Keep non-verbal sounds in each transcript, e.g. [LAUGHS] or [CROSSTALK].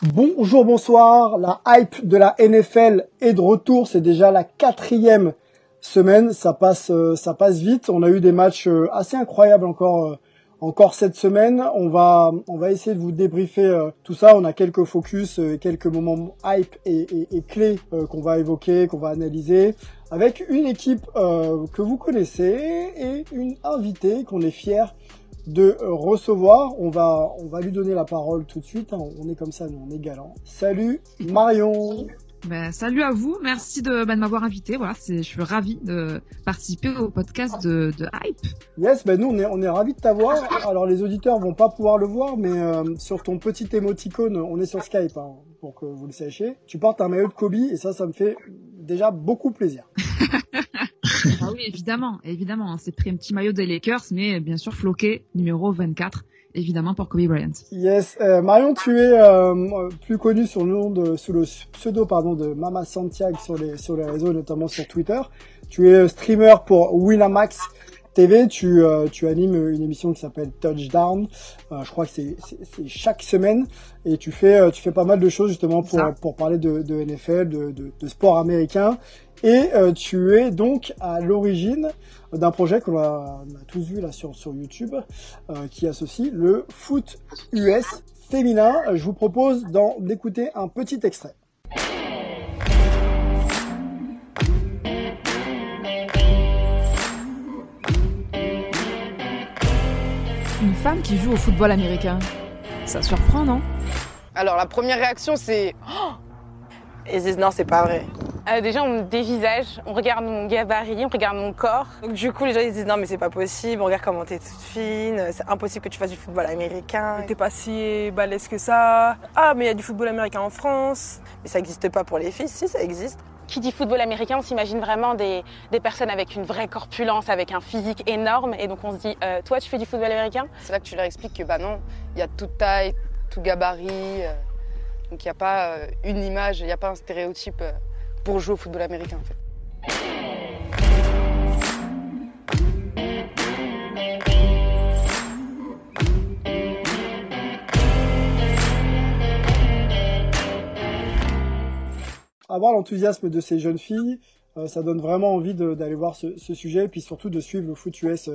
Bonjour, bonsoir. La hype de la NFL est de retour. C'est déjà la quatrième semaine. Ça passe, euh, ça passe vite. On a eu des matchs euh, assez incroyables encore, euh, encore cette semaine. On va, on va essayer de vous débriefer tout ça. On a quelques focus, quelques moments hype et, et, et clés qu'on va évoquer, qu'on va analyser, avec une équipe que vous connaissez et une invitée qu'on est fier de recevoir. On va, on va lui donner la parole tout de suite. hein. On est comme ça, nous, on est galant. Salut Marion. Ben, salut à vous, merci de, ben, de m'avoir invité. Voilà, c'est, je suis ravie de participer au podcast de, de Hype. Yes, ben nous on est, on est ravis de t'avoir. Alors les auditeurs vont pas pouvoir le voir, mais euh, sur ton petit émoticône, on est sur Skype, hein, pour que vous le sachiez. Tu portes un maillot de Kobe et ça, ça me fait déjà beaucoup plaisir. [LAUGHS] Oui, évidemment, évidemment. hein, c'est pris un petit maillot des Lakers, mais bien sûr floqué, numéro 24, évidemment pour Kobe Bryant. Yes, euh, Marion, tu es euh, plus connu sous le nom de, sous le pseudo pardon de Mama Santiago sur les sur les réseaux, notamment sur Twitter. Tu es streamer pour Winamax TV. Tu euh, tu animes une émission qui s'appelle Touchdown. Euh, je crois que c'est c'est chaque semaine et tu fais euh, tu fais pas mal de choses justement pour pour parler de, de NFL, de, de de sport américain. Et euh, tu es donc à l'origine d'un projet que l'on a, tous vu là sur, sur YouTube, euh, qui associe le foot US féminin. Je vous propose d'en d'écouter un petit extrait. Une femme qui joue au football américain. Ça surprend, non? Alors la première réaction c'est Oh et c'est non c'est pas vrai. Euh, déjà on me dévisage, on regarde mon gabarit, on regarde mon corps. Donc du coup les gens ils disent non mais c'est pas possible, on regarde comment t'es toute fine, c'est impossible que tu fasses du football américain. T'es pas si balèze que ça. Ah, mais il y a du football américain en France. Mais ça existe pas pour les filles, si ça existe. Qui dit football américain, on s'imagine vraiment des, des personnes avec une vraie corpulence, avec un physique énorme. Et donc on se dit, euh, toi tu fais du football américain? C'est là que tu leur expliques que bah non, il y a toute taille, tout gabarit. euh, donc il n'y a pas euh, une image, il n'y a pas un stéréotype euh, pour jouer au football américain en l'enthousiasme de ces jeunes filles, euh, ça donne vraiment envie d'aller voir ce, sujet, et puis surtout de suivre le foot US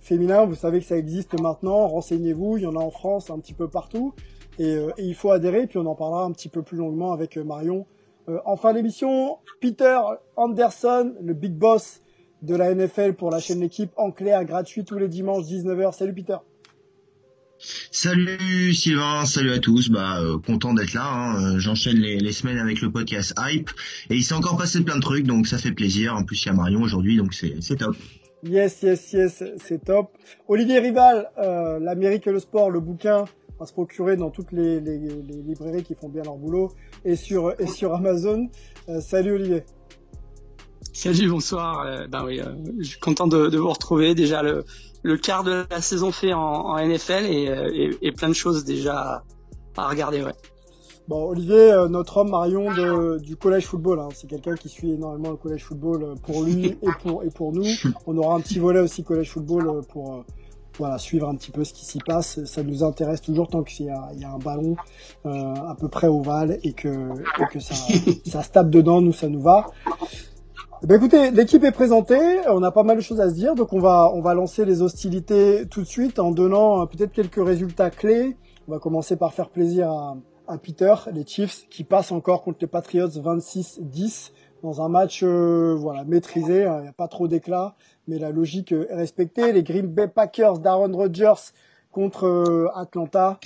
féminin. Vous savez que ça existe maintenant, renseignez-vous, il y en a en France, un petit peu partout, et, euh, et il faut adhérer, puis on en parlera un petit peu plus longuement avec euh, Marion. Euh, en fin d'émission, Peter Anderson, le big boss de la NFL pour la chaîne L'équipe en clair, gratuit tous les dimanches 19h. Salut Peter. Salut Sylvain, salut à tous. Bah euh, content d'être là. hein. J'enchaîne les, les semaines avec le podcast Hype et il s'est encore passé plein de trucs donc ça fait plaisir. En plus il y a Marion aujourd'hui donc c'est c'est top. Yes, yes, yes, c'est top. Olivier Rival, euh, l'Amérique et le sport, le bouquin va se procurer dans toutes les, les- les librairies qui font bien leur boulot et sur et sur Amazon. Euh, salut Olivier. Salut, bonsoir. Euh, ben oui, euh, je suis content de, de vous retrouver. Déjà le, le quart de la saison fait en, en NFL et, et, et plein de choses déjà à regarder. Ouais. Bon, Olivier, notre homme Marion de, du collège football, hein. c'est quelqu'un qui suit énormément le collège football pour lui [LAUGHS] et pour et pour nous. On aura un petit volet aussi collège football pour voilà suivre un petit peu ce qui s'y passe. Ça nous intéresse toujours tant qu'il y a, il y a un ballon euh, à peu près ovale et que et que ça [LAUGHS] ça se tape dedans, nous ça nous va. Eh Ben écoutez, l'équipe est présentée, on a pas mal de choses à se dire, donc on va on va lancer les hostilités tout de suite en donnant euh, peut-être quelques résultats clés. On va commencer par faire plaisir à, à Peter, les Chiefs qui passent encore contre les Patriots 26-10. Dans un match voilà maîtrisé. Hein, il n'y a pas trop d'éclat, mais la logique est respectée. Les Green Bay Packers d'Aaron Rodgers contre Atlanta,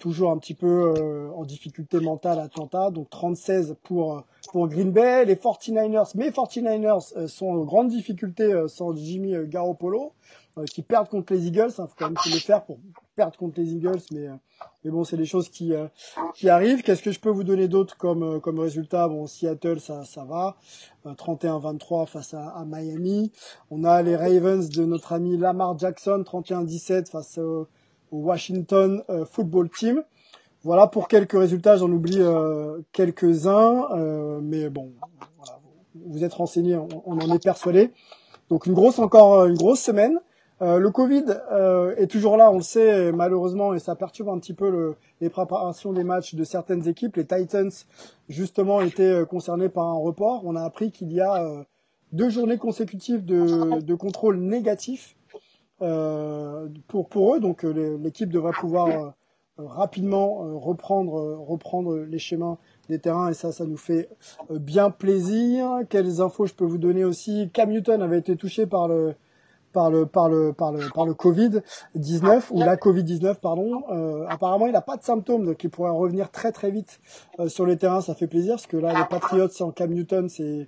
toujours un petit peu en difficulté mentale Atlanta, donc 36 pour pour Green Bay, les 49ers, mais 49ers sont en grande difficulté sans Jimmy Garoppolo. Euh, qui perdent contre les Eagles. Il hein, faut quand même se le faire pour perdre contre les Eagles, mais euh, mais bon, c'est des choses qui euh, qui arrivent. Qu'est-ce que je peux vous donner d'autre comme comme résultat? Bon, Seattle, ça ça va, 31-23 face à, à, Miami. On a les Ravens de notre ami Lamar Jackson, 31-17 face au, Washington Football Team. Voilà pour quelques résultats, j'en oublie quelques-uns, mais bon, voilà, vous êtes renseignés, on, on en est persuadé. Donc une grosse encore une grosse semaine. Euh, le Covid euh, est toujours là, on le sait malheureusement, et ça perturbe un petit peu le, les préparations des matchs de certaines équipes. Les Titans, justement, étaient euh, concernés par un report. On a appris qu'il y a deux journées consécutives de, contrôle négatif pour, pour eux. Donc l'équipe devrait pouvoir rapidement reprendre, reprendre les chemins des terrains et ça, ça nous fait bien plaisir. Quelles infos je peux vous donner aussi? Cam Newton avait été touché par le par le par le par le par le Covid 19 ou la Covid 19 pardon. Euh, apparemment, il n'a pas de symptômes, donc il pourrait revenir très très vite euh, sur les terrains. Ça fait plaisir parce que là, les Patriots sans Cam Newton, c'est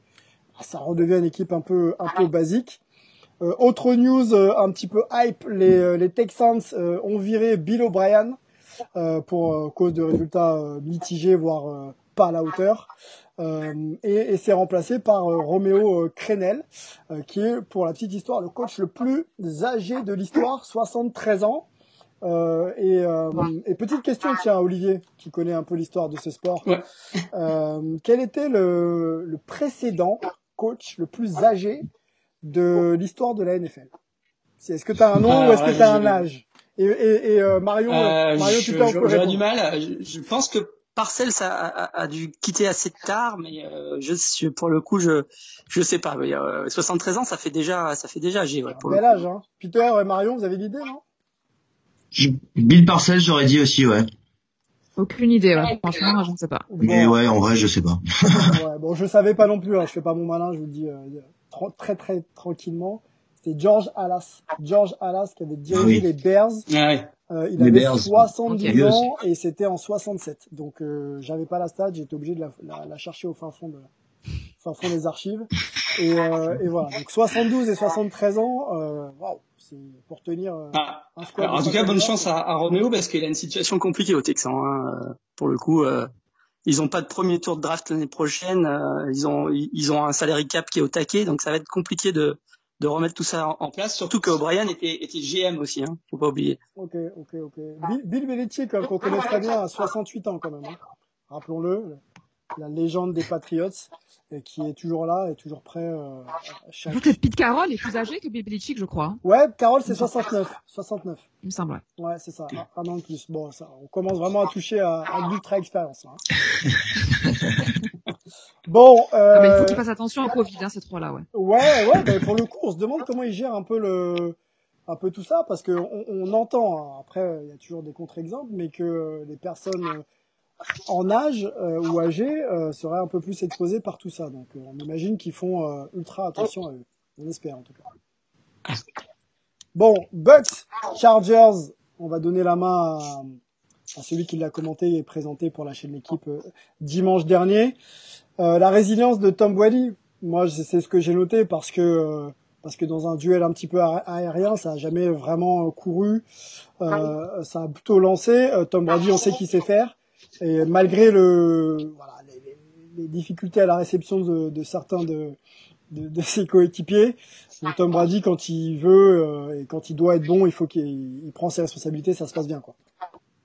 ça redevient une équipe un peu un peu basique. Euh, autre news un petit peu hype, les les Texans ont viré Bill O'Brien pour cause de résultats mitigés voire pas à la hauteur. Euh, et, et c'est remplacé par euh, Roméo euh, Crenel, qui est, pour la petite histoire, le coach le plus âgé de l'histoire, 73 ans. Euh, et, et, petite question, tiens, Olivier, qui connaît un peu l'histoire de ce sport. quel était le, le, précédent coach le plus âgé de l'histoire de la NFL Est-ce que tu as un nom ou est-ce que tu as un âge? Et, et, et Marion, Marion, tu J'aurais du mal. Je, je pense que Parcel ça a, a, dû quitter assez tard, mais euh, je, pour le coup, je je sais pas. Mais, euh, 73 ans, ça fait déjà ça fait déjà âgé. Ouais, pour bel âge, hein. Peter et Marion, vous avez l'idée, non? Bill Parcel, j'aurais dit aussi, ouais. Aucune idée, ouais. franchement, je ne sais pas. Mais ouais, en vrai, je sais pas. [LAUGHS] ouais, bon, je savais pas non plus. Hein. Je fais pas mon malin, je vous le dis euh, très très tranquillement. C'était George Alas, George Alas qui avait dirigé les Bears. Ah. Euh, il avait 70 ans et c'était en 67. Donc euh, j'avais pas la stat, j'étais obligé de la, la, la, chercher au fin fond de fin fond des archives. Et, euh, et voilà. Donc 72 et 73 ans, euh, waouh, c'est pour tenir euh, ah. un squad. en tout cas, bonne chance à, à Roméo parce qu'il a une situation compliquée au Texan. Hein. Euh, pour le coup, ils ont pas de premier tour de draft l'année prochaine. ils ont ils ont un salary cap qui est au taquet, donc ça va être compliqué de de remettre tout ça en, place, surtout que O'Brien était, était GM aussi, hein, faut pas oublier. Ok, ok, ok. Bill, Bill Belichick, qu'on connaît très bien, à 68 ans quand même. Hein. Rappelons-le, la légende des Patriots, et qui est toujours là et toujours prêt. Euh, chaque... Pete Carroll est plus âgé que Bill Belichick, je crois. Ouais, Carroll c'est 69, 69. Il me semble. Ouais, c'est ça, un, an de plus. Bon, ça, on commence vraiment à toucher à, à l'ultra expérience. Hein. [LAUGHS] Bon. Euh... Ah, mais il faut qu'ils fassent attention au Covid, hein, ces trois-là, ouais. Ouais, ouais. Ben pour le coup, on se demande comment ils gèrent un peu le, un peu tout ça, parce que on, on entend. Hein, après, il y a toujours des contre-exemples, mais que les personnes euh, en âge euh, ou âgées euh, seraient un peu plus exposées par tout ça. Donc, euh, on imagine qu'ils font euh, ultra attention à eux. On espère en tout cas. Bon, Bucks, Chargers. On va donner la main à, à celui qui l'a commenté et présenté pour la chaîne L'équipe dimanche dernier. La résilience de Tom Brady, moi c'est ce que j'ai noté parce que parce que dans un duel un petit peu aérien, ça a jamais vraiment couru, euh, ça a plutôt lancé. Tom Brady, on sait qu'il sait faire, et malgré le voilà, les, les, difficultés à la réception de, de certains de, de, de, ses coéquipiers, Tom Brady quand il veut et quand il doit être bon, il faut qu'il prend ses responsabilités, ça se passe bien quoi.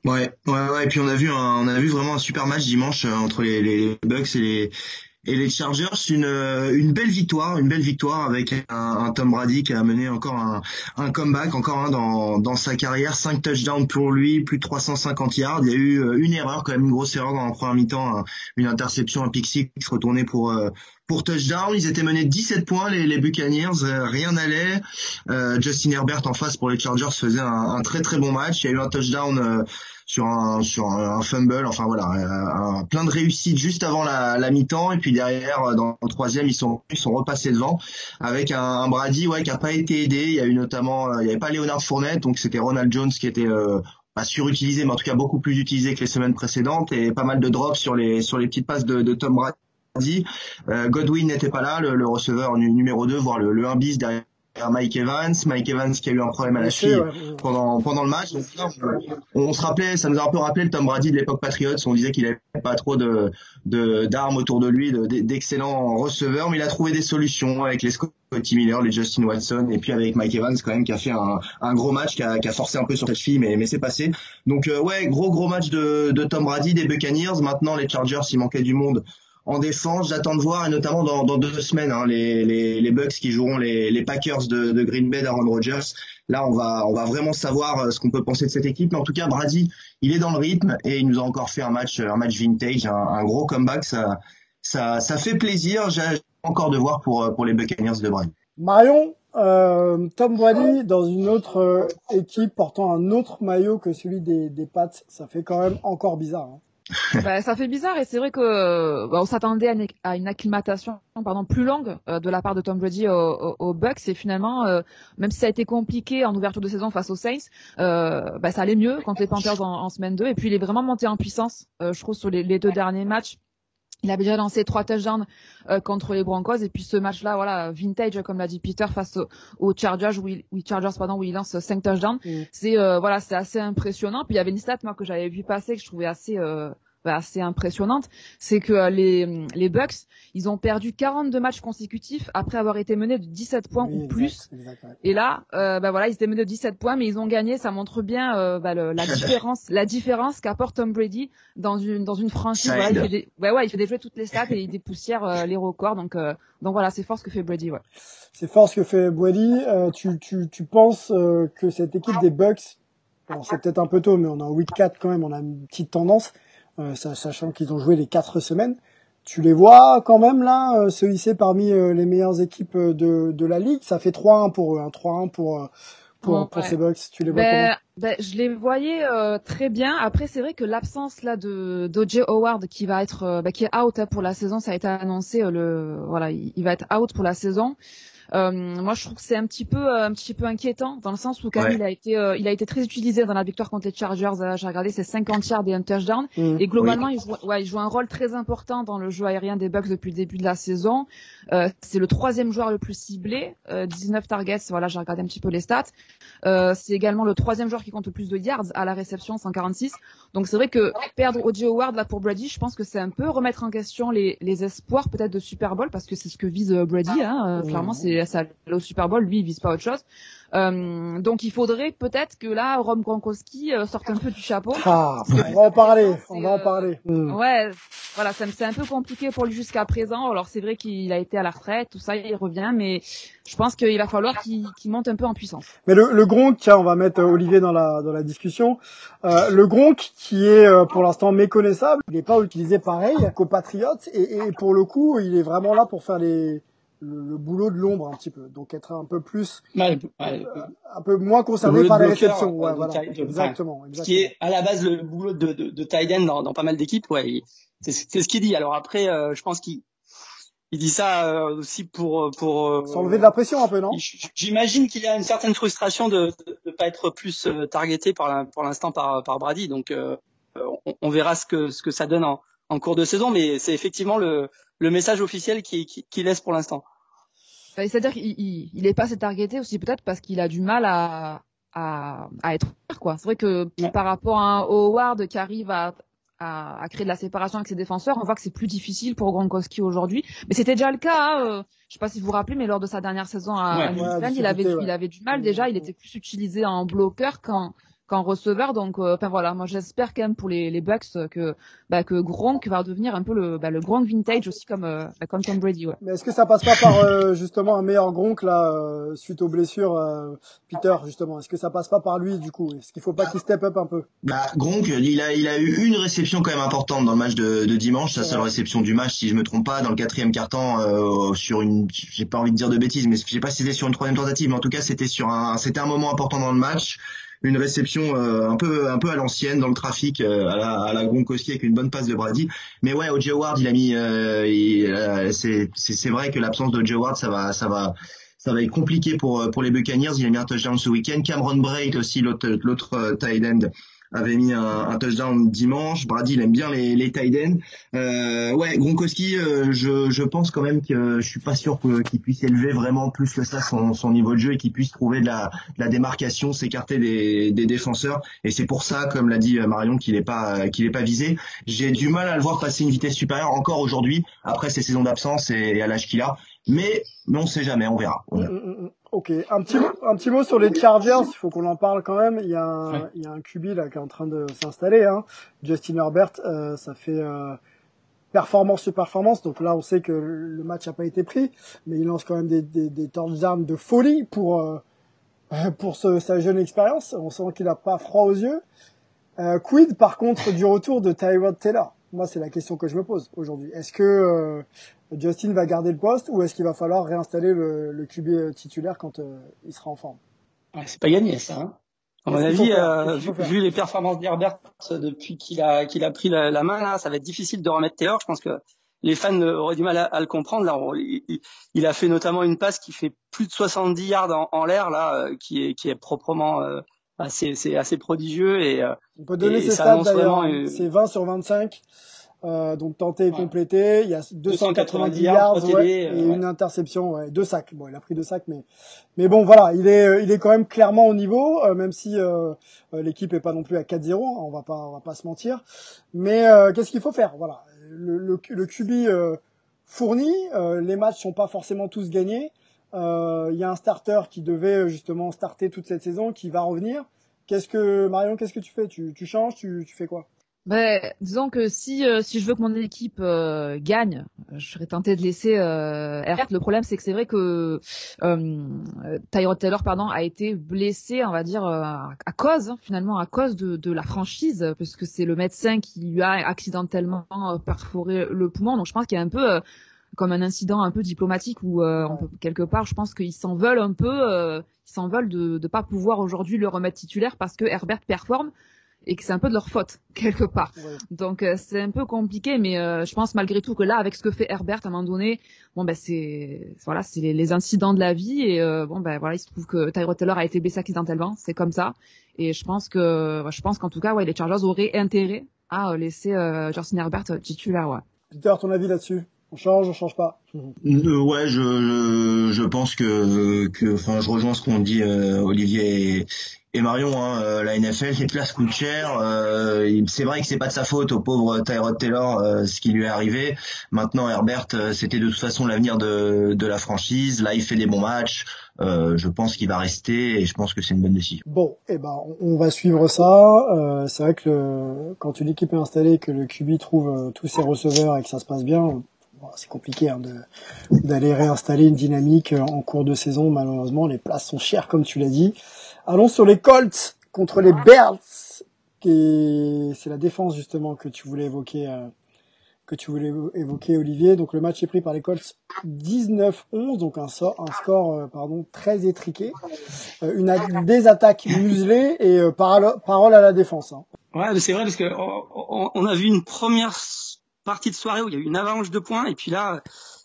Ouais, ouais, ouais. Et puis on a vu, un, on a vu vraiment un super match dimanche euh, entre les, les Bucks et les et les Chargers. Une euh, une belle victoire, une belle victoire avec un, un Tom Brady qui a mené encore un, un comeback, encore un dans dans sa carrière. Cinq touchdowns pour lui, plus de 350 yards. Il y a eu euh, une erreur, quand même une grosse erreur dans la première mi-temps, une interception, un pick six retourné pour pour touchdown. Ils étaient menés 17 points, les, les Buccaneers, rien n'allait. Euh, Justin Herbert en face pour les Chargers faisait un, un, très très bon match. Il y a eu un touchdown sur un sur un, fumble. Enfin voilà, plein de réussites juste avant la, la mi-temps et puis derrière dans le troisième ils sont ils sont repassés devant avec un, un Brady ouais qui a pas été aidé. Il y a eu notamment il y avait pas Leonard Fournette donc c'était Ronald Jones qui était pas surutilisé, mais en tout cas beaucoup plus utilisé que les semaines précédentes et pas mal de drops sur les sur les petites passes de, de Tom Brady. Euh, Godwin n'était pas là, le, receveur numéro 2, voire le, le 1 bis derrière Mike Evans, Mike Evans qui a eu un problème à la cheville pendant pendant le match. Donc on, se rappelait, ça nous a un peu rappelé le Tom Brady de l'époque Patriots. On disait qu'il avait pas trop de d'armes autour de lui, d'excellents receveurs, mais il a trouvé des solutions avec les Scotty Miller, les Justin Watson, et puis avec Mike Evans quand même qui a fait un, un gros match, qui a, qui a, forcé un peu sur cette cheville, mais mais c'est passé. Donc euh, ouais, gros gros match de, de Tom Brady, des Buccaneers. Maintenant les Chargers, il manquait du monde en défense, j'attends de voir, et notamment dans, dans deux semaines, hein, les, les, les, Bucks qui joueront les, les Packers de, de, Green Bay d'Aaron Rodgers. Là, on va, on va vraiment savoir euh, ce qu'on peut penser de cette équipe. Mais en tout cas, Brady, il est dans le rythme et il nous a encore fait un match, un match vintage, un, un gros comeback. Ça, ça, ça fait plaisir. J'ai encore de voir pour, pour les Buccaneers de Brady. Marion, euh, Tom Brady dans une autre euh, équipe portant un autre maillot que celui des, des Pats, ça fait quand même encore bizarre. Hein. Bah, ça fait bizarre et c'est vrai que bah, on s'attendait à, une acclimatation pardon plus longue euh, de la part de Tom Brady aux, Bucks et finalement euh, même si ça a été compliqué en ouverture de saison face aux Saints euh, bah, ça allait mieux contre les Panthers en, semaine 2 et puis il est vraiment monté en puissance je trouve sur les, deux derniers matchs il avait déjà lancé trois touchdowns euh, contre les Broncos et puis ce match-là, voilà, vintage comme l'a dit Peter face aux Chargers où il, Chargers pardon où il lance cinq touchdowns. Mm. C'est euh, voilà, c'est assez impressionnant. Puis il y avait une stat moi que j'avais vu passer que je trouvais assez euh, assez impressionnante, c'est que euh, les, les Bucks, ils ont perdu 42 matchs consécutifs après avoir été menés de 17 points ou plus. Et là, euh, bah voilà, ils étaient menés de 17 points, mais ils ont gagné. Ça montre bien euh, bah, le, la [LAUGHS] différence, la différence qu'apporte Tom Brady dans une dans une franchise. Voilà, il fait des, ouais, ouais, il fait déjouer toutes les stats et il dépoussière euh, les records. Donc donc voilà, c'est fort ce que fait Brady. Ouais. C'est fort ce que fait Brady. tu tu tu penses que cette équipe des Bucks Bon, c'est peut-être un peu tôt, mais on est en week 4 quand même, on a une petite tendance. Euh, sachant qu'ils ont joué les quatre semaines. Tu les vois quand même là euh, se hisser parmi euh, les meilleures équipes de, de la ligue? Ça fait 3-1 pour eux, hein, 3-1 pour pour, pour ces Bucks. Tu les vois ben, ben, je les voyais très bien. Après, c'est vrai que l'absence là de d'OJ Howard qui va être ben, qui est out hein, pour la saison, ça a été annoncé. le voilà, il, il, va être out pour la saison. Euh, moi, je trouve que c'est un petit peu, euh, un petit peu inquiétant dans le sens où quand il a été, euh, il a été très utilisé dans la victoire contre les Chargers. J'ai regardé ses 50 yards et un touchdown. Mmh. et globalement, il, joue, ouais, il joue un rôle très important dans le jeu aérien des Bucks depuis le début de la saison. c'est le troisième joueur le plus ciblé, 19 targets. Voilà, j'ai regardé un petit peu les stats. c'est également le troisième joueur qui compte le plus de yards à la réception, 146. Donc c'est vrai que perdre Audio Howard là pour Brady, je pense que c'est un peu remettre en question les, les espoirs peut-être de Super Bowl parce que c'est ce que vise Brady. Hein. Clairement, c'est ça au Super Bowl, lui il vise pas autre chose. Euh, donc il faudrait peut-être que là Rom Gronkowski euh, sorte un peu du chapeau. Ah, on va en parler, on va en parler. Ouais, voilà, c'est un peu compliqué pour lui jusqu'à présent. Alors c'est vrai qu'il a été à la retraite, tout ça, il revient, mais je pense qu'il va falloir qu'il monte un peu en puissance. Mais le, le Gronk, tiens, on va mettre Olivier dans la dans la discussion. Euh, le Gronk qui est euh, pour l'instant méconnaissable, il n'est pas utilisé pareil qu'aux Patriots et, et pour le coup, il est vraiment là pour faire les le, boulot de l'ombre un petit peu, donc être un peu plus, euh, un peu moins concerné par les réceptions. Ouais, voilà. exactement, Ce qui est à la base le boulot de, de, de dans, dans, pas mal d'équipes, ouais, c'est ce qu'il dit. Alors après, euh, je pense qu'il il dit ça euh, aussi pour pour s'enlever de la pression un peu, non? J'imagine qu'il y a une certaine frustration de ne pas être plus targeté par pour l'instant par par Brady. Donc on, on, verra ce que ce que ça donne en, en cours de saison, mais c'est effectivement le le message officiel qui, qui, qui laisse pour l'instant. Bah, c'est-à-dire qu'il il, est pas assez targeté aussi peut-être parce qu'il a du mal à, à, à être quoi. C'est vrai que par rapport à un Howard qui arrive à, à, à, créer de la séparation avec ses défenseurs, on voit que c'est plus difficile pour Gronkowski aujourd'hui. Mais c'était déjà le cas. Hein, euh, je sais pas si vous vous rappelez, mais lors de sa dernière saison à, ouais, il avait il avait du mal déjà. Il était plus utilisé en bloqueur qu'en qu'en receveur. Donc, euh, enfin voilà, moi j'espère quand même pour les, les Bucks que bah, que Gronk va devenir un peu le bah, le Gronk vintage aussi comme euh, bah, comme Tom Brady. Ouais. Mais est-ce que ça passe pas par euh, justement un meilleur Gronk là suite aux blessures, Peter justement? Est-ce que ça passe pas par lui du coup? Est-ce qu'il faut pas qu'il step up un peu? Bah Gronk, il a il a eu une réception quand même importante dans le match de, de dimanche, sa seule réception du match si je me trompe pas, dans le quatrième quart-temps sur une, j'ai pas envie de dire de bêtises, mais je sais pas si c'était sur une troisième tentative, mais en tout cas c'était sur un, c'était un moment important dans le match une réception un peu un peu à l'ancienne dans le trafic à la à la avec une bonne passe de Brady. Mais ouais, O.J. Howard, il a mis. c'est c'est vrai que l'absence de O.J. Howard, ça va ça va ça va être compliqué pour pour les Buccaneers. Il a mis un touchdown ce week-end. Cameron Braid aussi, l'autre l'autre tight end avait mis un, un, touchdown dimanche. Brady, il aime bien les, les tight ends. Euh, ouais, Gronkowski, euh, je, je pense quand même que je suis pas sûr qu'il puisse élever vraiment plus que ça son, son niveau de jeu et qu'il puisse trouver de la, de la démarcation, s'écarter des, des défenseurs. Et c'est pour ça, comme l'a dit Marion, qu'il est pas qu'il est pas visé. J'ai du mal à le voir passer une vitesse supérieure encore aujourd'hui après ces saisons d'absence et, à l'âge qu'il a. Mais, mais on sait jamais, on verra. On verra. Ok, un petit, un petit mot sur les Chargers, il faut qu'on en parle quand même. Il y a un, il y a un QB là qui est en train de s'installer, hein. Justin Herbert, euh, ça fait euh, performance sur performance. Donc là, on sait que le match n'a pas été pris, mais il lance quand même des, des, des d'armes de folie pour euh, [LAUGHS] pour ce, sa jeune expérience. On sent qu'il n'a pas froid aux yeux. Euh, quid par contre du retour de Tyrod Taylor? Moi, c'est la question que je me pose aujourd'hui. Est-ce que euh, Justin va garder le poste ou est-ce qu'il va falloir réinstaller le, le QB titulaire quand euh, il sera en forme? Ouais, C'est pas gagné ça. Hein à mon avis, euh, vu, vu, les performances d'Herbert depuis qu'il a qu'il a pris la, la, main là, ça va être difficile de remettre Taylor. Je pense que les fans auraient du mal à, à le comprendre. Là, il, il, a fait notamment une passe qui fait plus de 70 yards en, en l'air là, euh, qui est qui est proprement euh, assez c'est assez prodigieux et on peut donner ses stats d'ailleurs. C'est 20 sur 25. Euh, donc tenté et complété, il y a 290 yards ouais, et euh, une interception, ouais, deux sacs. Bon, il a pris deux sacs, mais mais bon, voilà, il est il est quand même clairement au niveau, euh, même si euh, l'équipe est pas non plus à 4-0, hein, on va pas on va pas se mentir. Mais qu'est-ce qu'il faut faire? Voilà, le le, le QB fourni, les matchs sont pas forcément tous gagnés. Il y a un starter qui devait justement starter toute cette saison, qui va revenir. Qu'est-ce que Marion, qu'est-ce que tu fais? Tu, tu changes, tu, tu fais quoi? Ben, disons que si euh, si je veux que mon équipe euh, gagne, je serais tenté de laisser euh, Herbert. Le problème, c'est que c'est vrai que euh, Tyrod Taylor, pardon, a été blessé, on va dire à cause hein, finalement à cause de, de la franchise, puisque c'est le médecin qui lui a accidentellement perforé le poumon. Donc je pense qu'il y a un peu comme un incident un peu diplomatique où peut, quelque part, je pense qu'ils s'en veulent un peu, ils s'en veulent de ne pas pouvoir aujourd'hui le remettre titulaire parce que Herbert performe et que c'est un peu de leur faute [LAUGHS] quelque part. Donc euh, c'est un peu compliqué, mais euh, je pense malgré tout que là, avec ce que fait Herbert à un moment donné, bon ben c'est voilà, c'est les, les, incidents de la vie et euh, bon ben voilà, il se trouve que Tyrod Taylor a été blessé accidentellement, c'est comme ça. Et je pense que je pense qu'en tout cas, ouais, les Chargers auraient intérêt à laisser Justin Herbert titulaire. Ouais. Peter, ton avis là-dessus? On change, on change pas. ouais, je, je pense que que enfin je rejoins ce qu'ont dit Olivier et, et Marion, hein, euh, la NFL, les places coûtent cher. Euh, c'est vrai que c'est pas de sa faute au pauvre Tyrod Taylor euh, ce qui lui est arrivé. Maintenant, Herbert, c'était de toute façon l'avenir de, de la franchise. Là, il fait des bons matchs. je pense qu'il va rester et je pense que c'est une bonne décision. Bon, eh ben, on va suivre ça. c'est vrai que le, quand une équipe est installée, que le QB trouve tous ses receveurs et que ça se passe bien, c'est compliqué hein, d'aller réinstaller une dynamique en cours de saison. Malheureusement, les places sont chères, comme tu l'as dit. Allons sur les Colts contre les Bears. C'est la défense justement que tu voulais évoquer, euh, que tu voulais évoquer Olivier. Donc le match est pris par les Colts 19-11, donc un, un score euh, pardon très étriqué, euh, une des attaques muselées et parole, parole à la défense. Hein. Ouais, c'est vrai parce que on, on, a vu une première partie de soirée où il y a eu une avalanche de points et puis là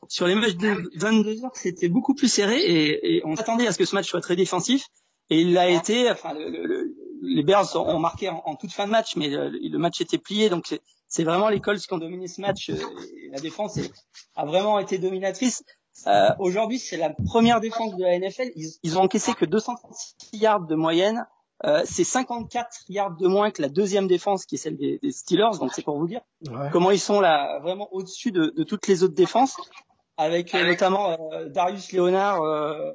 sur les matchs de 22 heures c'était beaucoup plus serré et, et on s'attendait à ce que ce match soit très défensif et il l'a été. Enfin, le, le, les Bears ont marqué en, en, toute fin de match, mais le, match était plié. Donc c'est vraiment les Colts qui ont dominé ce match. Euh, la défense a vraiment été dominatrice. Euh, Aujourd'hui, c'est la première défense de la NFL. Ils, ils ont encaissé que 236 yards de moyenne. Euh, c'est 54 yards de moins que la deuxième défense, qui est celle des, des Steelers. Donc c'est pour vous dire comment ils sont là, vraiment au-dessus de, de, toutes les autres défenses, avec notamment euh, Darius Leonard euh,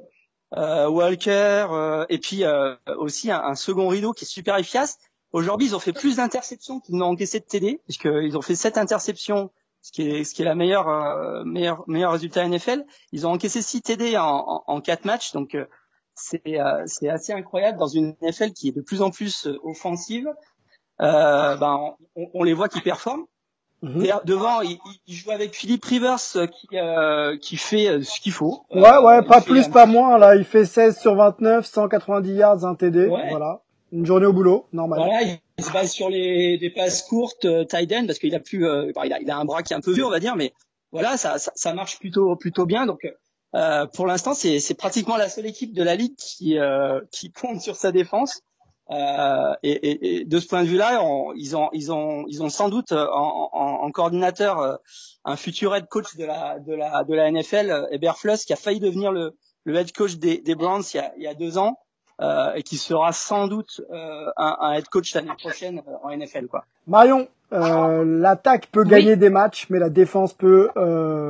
euh, Walker, euh, et puis euh, aussi un, un, second rideau qui est super efficace. Aujourd'hui, ils ont fait plus d'interceptions qu'ils n'ont encaissé de TD, puisqu'ils ont fait sept interceptions, ce qui est ce qui est la meilleure meilleur meilleur résultat NFL. Ils ont encaissé 6 TD en, en, quatre matchs, donc c'est c'est assez incroyable dans une NFL qui est de plus en plus offensive. ben on, on les voit qui performent. Mhm. Devant, il, il, joue avec Philippe Rivers euh, qui, euh, qui fait euh, ce qu'il faut. Ouais, ouais, pas plus, pas moins. Là, il fait 16 sur 29, 190 yards, un TD. Voilà. Une journée au boulot, normal. Voilà, il se base sur les des passes courtes, euh, tight end, parce qu'il a plus, euh, il, a, il a un bras qui est un peu vieux, on va dire, mais voilà, ça, ça, ça marche plutôt plutôt bien. Donc euh, pour l'instant, c'est c'est pratiquement la seule équipe de la ligue qui euh, qui compte sur sa défense. Euh, et, et, et, de ce point de vue-là, ils ont ils ont ils ont sans doute en, en, en coordinateur euh, un futur head coach de la de la de la NFL, Eberflus, qui a failli devenir le le head coach des, des Browns il y a, il y a deux ans euh, et qui sera sans doute euh, un, un, head coach l'année prochaine euh, en NFL. Quoi. Marion, euh, l'attaque peut gagner des matchs, mais la défense peut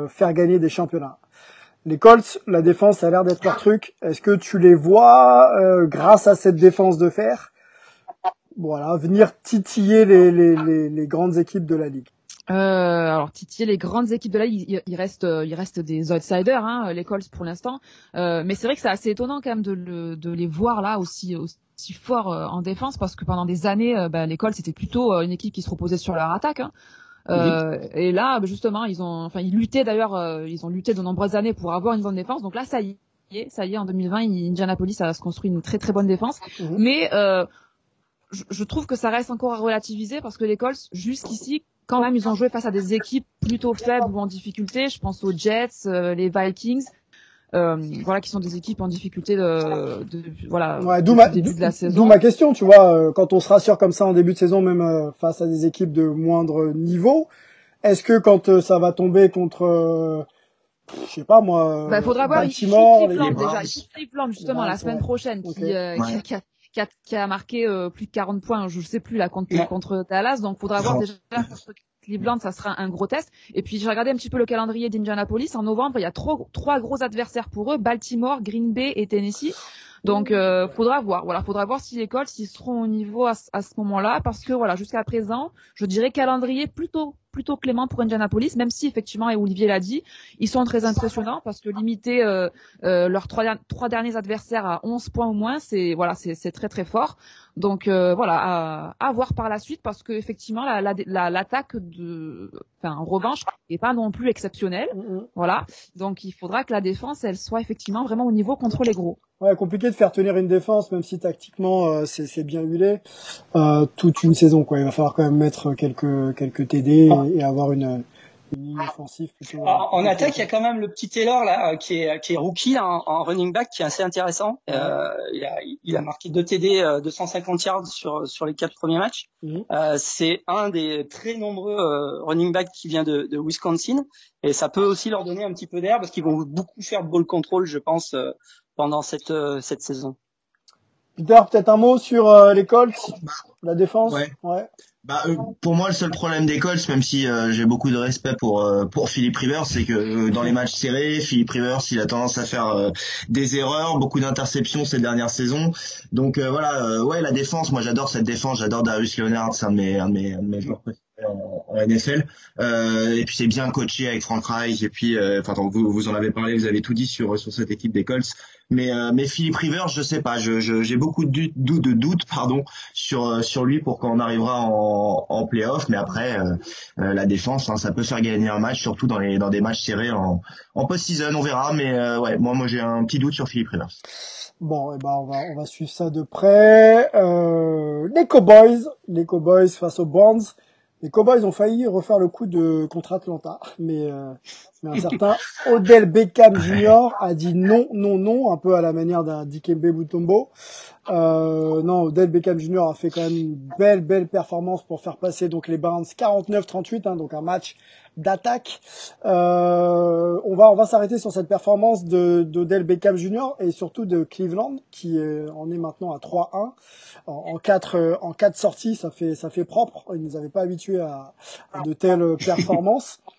faire gagner des championnats. Les Colts, la défense a l'air d'être leur truc. Est-ce que tu les vois, grâce à cette défense de fer, voilà, venir titiller les, les, les, les grandes équipes de la ligue euh, alors Titi, les grandes équipes de la ligue, il, reste, il reste des outsiders, hein, les Colts pour l'instant. Euh, mais c'est vrai que c'est assez étonnant quand même de, le, de les voir là aussi, aussi forts euh, en défense parce que pendant des années, euh, bah, les Colts c'était plutôt euh, une équipe qui se reposait sur leur attaque. Hein. Euh, Et là, justement, ils ont, enfin, ils luttaient d'ailleurs, ils ont lutté de nombreuses années pour avoir une bonne défense. Donc là, ça y est, ça y est, en 2020, Indianapolis a se construit une très très bonne défense. Mhm. Mais je, je, trouve que ça reste encore à relativiser parce que les Colts, jusqu'ici, quand même, ils ont joué face à des équipes plutôt faibles ou en difficulté. Je pense aux Jets, euh, les Vikings. Euh, voilà, qui sont des équipes en difficulté de, de voilà ouais, d'où ma, début de la saison. D'où ma question, tu vois, euh, quand on se rassure comme ça en début de saison, même euh, face à des équipes de moindre niveau, est-ce que quand ça va tomber contre je sais pas moi. Bah, faudra voir Baltimore, les... déjà. Cleveland justement la semaine prochaine qui, qui, qui, a, qui a, qui a marqué euh, plus de 40 points, je sais plus là contre contre Dallas, donc faudra voir déjà Cleveland, ça sera un gros test. Et puis j'ai regardé un petit peu le calendrier d'Indianapolis. En novembre, il y a trois, trois gros adversaires pour eux Baltimore, Green Bay et Tennessee. Donc euh, faudra voir. Voilà, faudra voir si les Colts s'ils seront au niveau à, à ce moment-là, parce que voilà, jusqu'à présent, je dirais calendrier plutôt plutôt clément pour Indianapolis, même si effectivement, et Olivier l'a dit, ils sont très impressionnants parce que limiter euh, euh, leurs trois, trois derniers adversaires à 11 points ou moins, c'est voilà, c'est très très fort. Donc euh, voilà, à, à, voir par la suite parce que effectivement, l'attaque la, la, de, enfin en revanche, est pas non plus exceptionnelle. Mm-hmm. Voilà, donc il faudra que la défense, elle soit effectivement vraiment au niveau contre les gros. Ouais, compliqué de faire tenir une défense, même si tactiquement euh, c'est bien huilé, euh, toute une saison. Quoi. Il va falloir quand même mettre quelques quelques TD et, avoir une, une ligne offensive plutôt. en attaque, il y a quand même le petit Taylor là euh, qui est qui est rookie en, en, running back, qui est assez intéressant. Euh, il a il a marqué deux TD, euh, 250 yards sur sur les quatre premiers matchs. Mhm. Euh, c'est un des très nombreux running backs qui vient de, de Wisconsin et ça peut aussi leur donner un petit peu d'air parce qu'ils vont beaucoup faire de ball control, je pense pendant cette, euh, cette saison. Peter, peut-être un mot sur euh, les Colts, la défense? Ouais. ouais. Bah, euh, pour moi, le seul problème des Colts, même si j'ai beaucoup de respect pour pour Philippe Rivers, c'est que dans les matchs serrés, Philippe Rivers, il a tendance à faire des erreurs, beaucoup d'interceptions ces dernières saisons. Donc voilà, ouais, la défense, moi j'adore cette défense, j'adore Darius Leonard, c'est un de mes, un de mes, un de mes joueurs en, en, NFL. Euh, et puis c'est bien coaché avec Frank Reich. Et puis, enfin, vous, vous en avez parlé, vous avez tout dit sur sur cette équipe des Colts. Mais, euh, mais Philippe Rivers, je sais pas, j'ai je, j'ai beaucoup de doutes, doutes pardon, sur, euh, sur lui pour quand on arrivera en, en playoff. Mais après, euh, euh, la défense, hein, ça peut faire gagner un match, surtout dans, les, dans des matchs serrés en, en post-season, on verra. Mais ouais, moi, moi j'ai un petit doute sur Philippe Rivers. Bon, eh ben on va on va suivre ça de près. Euh, les Cowboys, les Cowboys face aux Bonds. Les Cowboys ont failli refaire le coup de contre Atlanta, mais, euh, mais un certain [LAUGHS] Odell Beckham Jr. a dit non, non, non, un peu à la manière d'un Dikembe Mutombo. Euh, non, Odell Beckham Jr. a fait quand même une belle, belle performance pour faire passer donc les Browns 49-38, hein, donc un match d'attaque. Euh, on va on va s'arrêter sur cette performance de d'Odell Beckham Jr. et surtout de Cleveland qui en est maintenant à 3-1 en, en quatre en quatre sorties, ça fait ça fait propre. Ils nous avaient pas habitués à, à de telles performances. [LAUGHS]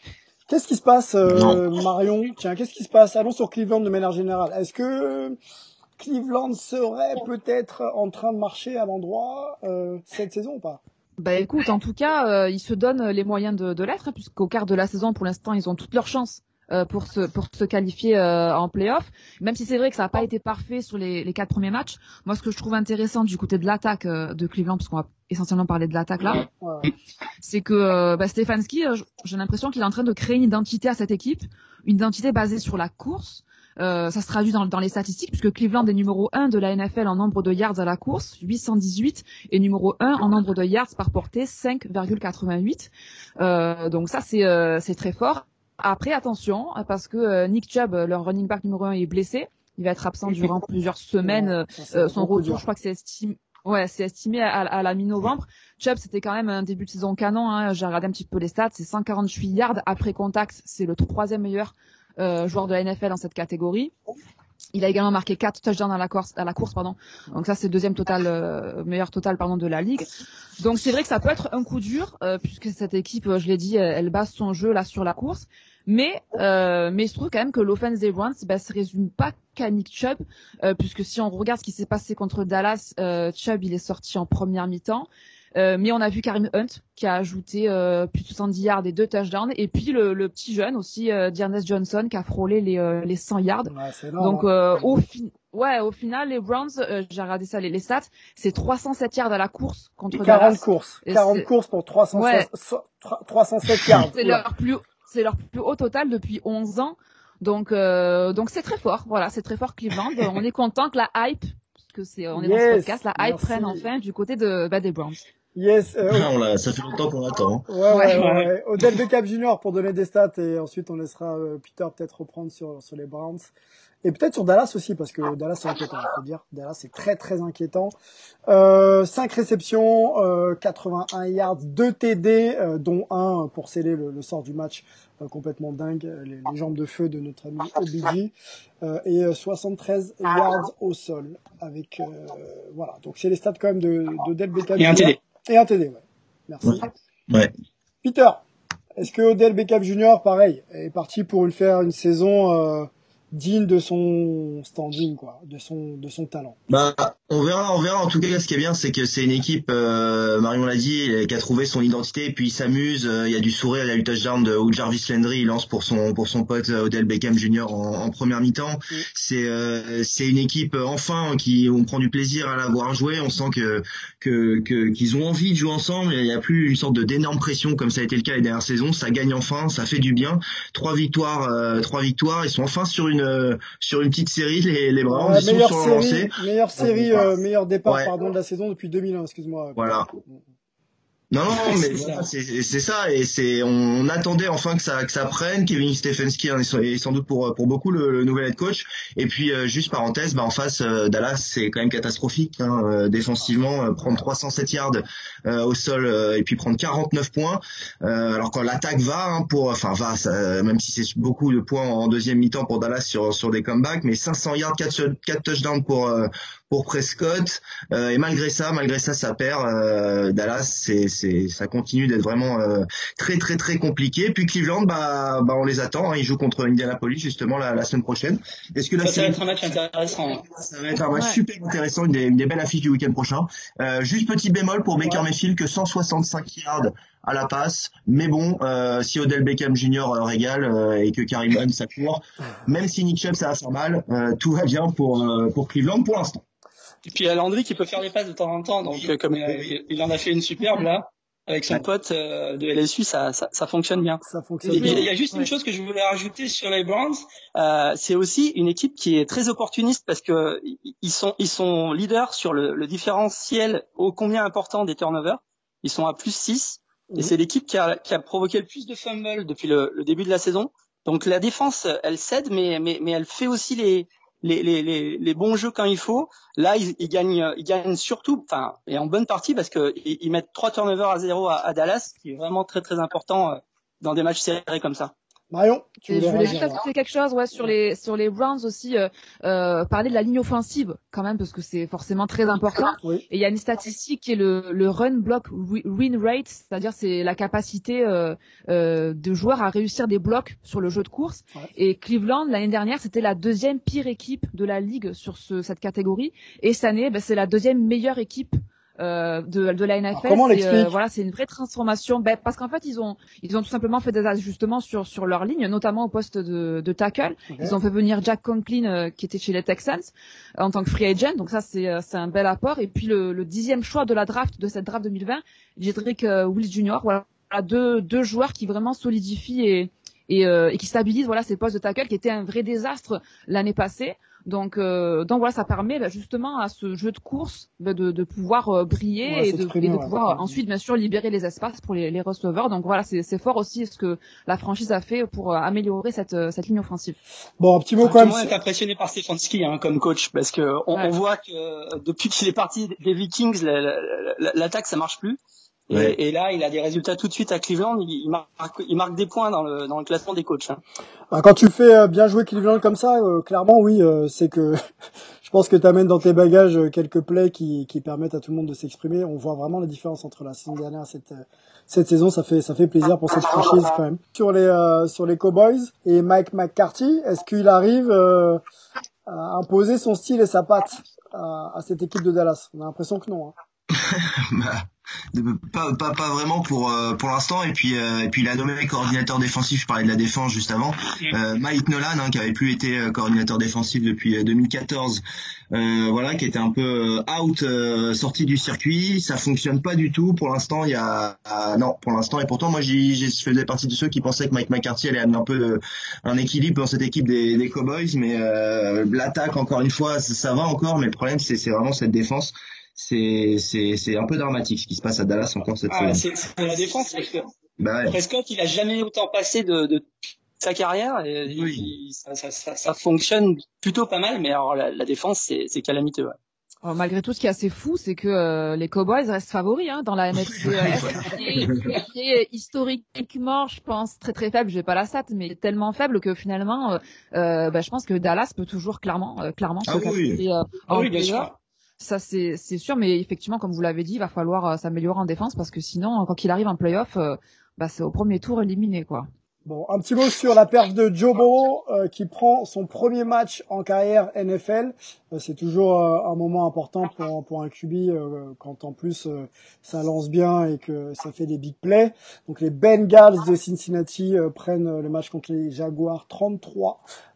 Qu'est-ce qui se passe, euh, Marion? Tiens, qu'est-ce qui se passe? Allons sur Cleveland de manière générale. Est-ce que Cleveland serait peut-être en train de marcher à l'endroit euh, cette saison ou pas? Bah écoute, en tout cas, euh, ils se donnent les moyens de, de l'être, hein, puisqu'au quart de la saison, pour l'instant, ils ont toutes leurs chances euh, pour se pour se qualifier euh, en playoff. Même si c'est vrai que ça n'a pas été parfait sur les, les quatre premiers matchs. Moi, ce que je trouve intéressant du côté de l'attaque euh, de Cleveland, parce qu'on va essentiellement parler de l'attaque là, c'est que bah, Stefanski, j'ai l'impression qu'il est en train de créer une identité à cette équipe, une identité basée sur la course. Euh, ça se traduit dans, dans, les statistiques puisque Cleveland est numéro 1 de la NFL en nombre de yards à la course, 818, et numéro 1 en nombre de yards par portée, 5,88. Euh, donc ça c'est euh, c'est très fort. Après attention parce que Nick Chubb, leur running back numéro 1 est blessé. Il va être absent durant plusieurs semaines. Euh, son retour, je crois que c'est estimé. Ouais, c'est estimé à, à la mi-novembre. Chubb, c'était quand même un début de saison canon. Hein. J'ai regardé un petit peu les stats. C'est 148 yards après contact. C'est le troisième meilleur euh, joueur de la NFL dans cette catégorie. Il a également marqué 4 touchdowns à la course, à la course pardon. Donc ça c'est le deuxième total euh, meilleur total pardon de la ligue. Donc c'est vrai que ça peut être un coup dur euh, puisque cette équipe, je l'ai dit, elle, base son jeu là sur la course. Mais mais je trouve quand même que l'offense des Browns bah, se résume pas qu'à Nick Chubb puisque si on regarde ce qui s'est passé contre Dallas, Chubb il est sorti en première mi-temps. Euh, mais on a vu Karim Hunt qui a ajouté euh, plus de 70 yards et deux touchdowns. Et puis le, le petit jeune aussi, euh, Johnson, qui a frôlé les, euh, les 100 yards. Ouais, Donc hein. au, fin... ouais, au final, les Browns, j'ai regardé ça, les, les stats, c'est 307 yards à la course contre et 40 Dallas. courses. 40 courses pour 307, ouais. 307 [LAUGHS] yards. c'est leur plus c'est leur plus haut total depuis 11 ans. Donc donc c'est très fort. Voilà, c'est très fort Cleveland. [LAUGHS] on est content que la hype que c'est on est dans ce podcast, la hype prenne enfin du côté de bah, des Browns. Yes. Euh, on l'a, ça fait longtemps qu'on l'attend. Hein. Ouais, ouais, ouais, ouais. Odell Beckham Junior pour donner des stats et ensuite on laissera euh, Peter peut-être reprendre sur, sur les Browns. Et peut-être sur Dallas aussi, parce que Dallas c'est inquiétant, faut dire. Dallas c'est très très inquiétant. Euh, 5 réceptions, euh, 81 yards, 2 TD, euh, dont un pour sceller le, le sort du match euh, complètement dingue, les, les, jambes de feu de notre ami OBJ. Euh, et 73 yards au sol. Avec voilà, donc c'est les stats quand même de, de Odell Beckham. Et un TD. Et un TD, ouais. Merci. Ouais. Peter, est-ce que Odell Beckham Jr., pareil, est parti pour une, faire une saison euh, digne de son standing, quoi, de son, de son talent. Bah, on verra, on verra. En tout cas, ce qui est bien, c'est que c'est une équipe, euh, Marion l'a dit, qui a trouvé son identité, et puis il s'amuse. Euh, il y a du sourire, il y a touchdown de où Jarvis Landry, il lance pour son pour son pote euh, Odell Beckham Jr. en, en première mi-temps. C'est euh, c'est une équipe enfin qui on prend du plaisir à la voir jouer. On sent que que qu'ils ont envie de jouer ensemble. Il n'y a plus une sorte de d'énorme pression comme ça a été le cas les dernières saisons. Ça gagne enfin, ça fait du bien. Trois victoires, trois victoires. Ils sont enfin sur une euh, sur une petite série, les, les Browns ouais, meilleure, série, meilleure série, euh, meilleur départ ouais. pardon de la saison depuis 2001, excuse-moi. Voilà. Non, non, mais c'est ça et c'est on attendait enfin que ça que ça prenne. Kevin Stefanski hein, est sans doute pour pour beaucoup le, le nouvel head coach. Et puis euh, juste parenthèse, bah en face euh, Dallas c'est quand même catastrophique hein, euh, défensivement, prendre 307 yards au sol et puis prendre 49 points. alors quand l'attaque va hein, pour enfin va ça, même si c'est beaucoup de points en deuxième mi-temps pour Dallas sur sur des comebacks, mais 500 yards 4, 4 touchdowns pour pour Prescott. Euh, et malgré ça, malgré ça, ça perd. Euh, Dallas, c'est, c'est, ça continue d'être vraiment euh, très, très, très compliqué. Puis Cleveland, bah, bah on les attend. Hein. Ils jouent contre Indianapolis justement la, la semaine prochaine. Est-ce que là, ça, va être un match intéressant Ça va être un match super intéressant, une des, une des belles affiches du week-end prochain. Euh, juste petit bémol pour Baker ouais. Mayfield que 165 yards à la passe. Mais bon, euh, si Odell Beckham Jr. Euh, régale euh, et que Karim Hunt ça court, même si Nick Chubb ça va faire mal, tout va bien pour pour Cleveland pour l'instant. Et puis il y a Landry qui peut faire les passes de temps en temps, donc euh, comme il, il, en a fait une superbe là, avec son pote euh, de LSU, ça, ça, ça, fonctionne bien. Ça fonctionne bien. Il y a juste une chose que je voulais rajouter sur les Browns, euh, c'est aussi une équipe qui est très opportuniste parce que ils sont ils sont leaders sur le, le différentiel ô combien important des turnovers. Ils sont à plus 6 et c'est l'équipe qui a, qui a provoqué le plus de fumbles depuis le, le début de la saison. Donc la défense, elle cède, mais mais mais elle fait aussi les les, les, bons jeux quand il faut. Là, ils, ils gagnent, ils gagnent surtout, enfin, et en bonne partie parce que ils, ils mettent trois turnovers à zéro à, à, Dallas, qui est vraiment très très important euh, dans des matchs serrés comme ça. Marion, tu je voulais juste ajouter quelque chose, ouais, sur les sur les Browns aussi, euh, euh, parler de la ligne offensive quand même parce que c'est forcément très important. Oui. Et il y a une statistique qui est le, le run block win rate, c'est-à-dire c'est la capacité euh, euh, de joueurs à réussir des blocs sur le jeu de course. Ouais. Et Cleveland l'année dernière c'était la deuxième pire équipe de la ligue sur ce, cette catégorie. Et cette année, ben, c'est la deuxième meilleure équipe euh, de, de la NFL. comment euh, voilà, c'est une vraie transformation. Ben, parce qu'en fait, ils ont, ils ont tout simplement fait des ajustements sur sur leur ligne, notamment au poste de, de tackle. Okay. Ils ont fait venir Jack Conklin euh, qui était chez les Texans en tant que free agent. Donc ça, c'est euh, c'est un bel apport. Et puis le, le, dixième choix de la draft de cette draft 2020, Jedrick Wills Jr. Voilà, deux deux joueurs qui vraiment solidifient et et, et qui stabilise voilà ces postes de tackle qui étaient un vrai désastre l'année passée. Donc, euh, donc voilà, ça permet bah, justement à ce jeu de course bah, de, de, pouvoir euh, briller et de, et de pouvoir ensuite bien sûr libérer les espaces pour les, les receveurs. Donc voilà, c'est fort aussi ce que la franchise a fait pour euh, améliorer cette, cette ligne offensive. Bon, un petit mot quand même. Est impressionné par Stefanski hein, comme coach parce que on, on voit que depuis qu'il est parti des Vikings, l'attaque ça marche plus. Et, et, là, il a des résultats tout de suite à Cleveland. Il, marque, il marque des points dans le, dans le classement des coachs. Hein. Bah, quand tu fais euh, bien jouer Cleveland comme ça, euh, clairement, oui, euh, c'est que [LAUGHS] je pense que tu amènes dans tes bagages quelques plays qui, qui permettent à tout le monde de s'exprimer. On voit vraiment la différence entre la saison dernière et cette, cette saison. Ça fait, ça fait plaisir pour cette franchise quand même. Sur les, sur les Cowboys et Mike McCarthy, est-ce qu'il arrive à imposer son style et sa patte à, à, cette équipe de Dallas? On a l'impression que non. Hein. [LAUGHS] pas, pas, pas vraiment pour euh, pour l'instant. Et puis euh, et puis il a nommé coordinateur défensif. Je parlais de la défense juste avant euh, Mike Nolan hein, qui avait plus été euh, coordinateur défensif depuis 2014 voilà qui était un peu out sorti du circuit. Ça fonctionne pas du tout. Pour l'instant il y a non pour l'instant. Et pourtant moi j'ai faisais partie de ceux qui pensaient que Mike McCarthy allait amener un peu un équilibre dans cette équipe des, des Cowboys. Mais l'attaque encore une fois ça, ça va encore. Mais le problème c'est c'est vraiment cette défense c'est c'est c'est un peu dramatique ce qui se passe à Dallas encore cette ah, semaine. C'est la défense parce que bah Prescott il a jamais autant passé de, de sa carrière et oui. ça, ça, ça, ça, fonctionne plutôt pas mal mais alors la, la défense c'est c'est calamiteux. Ouais. Malgré tout, ce qui est assez fou, c'est que euh, les Cowboys restent favoris hein, dans la NFC qui, est, historiquement, je pense, très très faible. Je vais pas la stat, mais tellement faible que finalement, euh, euh bah, je pense que Dallas peut toujours clairement, euh, clairement ah se oui. ah oui, bien sûr. Ça c'est sûr, mais effectivement, comme vous l'avez dit, il va falloir euh, s'améliorer en défense parce que sinon, quand il arrive en playoff, euh, bah, c'est au premier tour éliminé quoi. Bon, un petit mot sur la perte de Joe Burrow euh, qui prend son premier match en carrière NFL. c'est toujours un moment important pour, pour un QB quand en plus ça lance bien et que ça fait des big plays. Donc les Bengals de Cincinnati prennent le match contre les Jaguars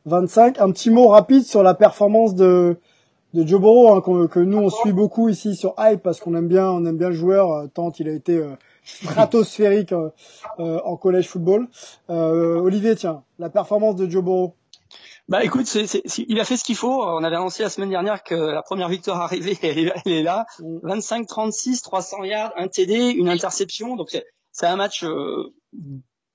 33-25. Un petit mot rapide sur la performance de de Joe Burrow hein, que nous on suit beaucoup ici sur Hype parce qu'on aime bien on aime bien le joueur euh, tant il a été euh, stratosphérique euh, en collège football. Olivier tiens la performance de Joe Burrow. Bah écoute, c'est, il a fait ce qu'il faut. On avait annoncé la semaine dernière que la première victoire arrivée, elle, [LAUGHS] elle est là. 25-36, mm. 300 yards, un TD, une interception. Donc c'est, c'est un match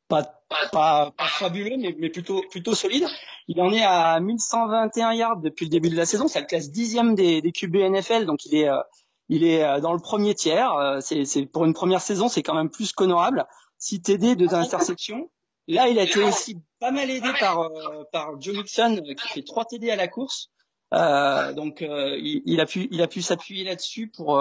pas pas, pas fabuleux, mais, mais plutôt plutôt solide. Il en est à 1121 yards depuis le début de la saison. C'est la classe dixième des, des QB NFL, donc il est euh, il est euh, dans le premier tiers. Euh, c'est, pour une première saison, c'est quand même plus qu'honorable. 6 TD, deux interceptions. Là, il a été aussi pas mal aidé par par Joe Mixon qui fait 3 TD à la course. donc il, il, a pu il a pu s'appuyer là-dessus pour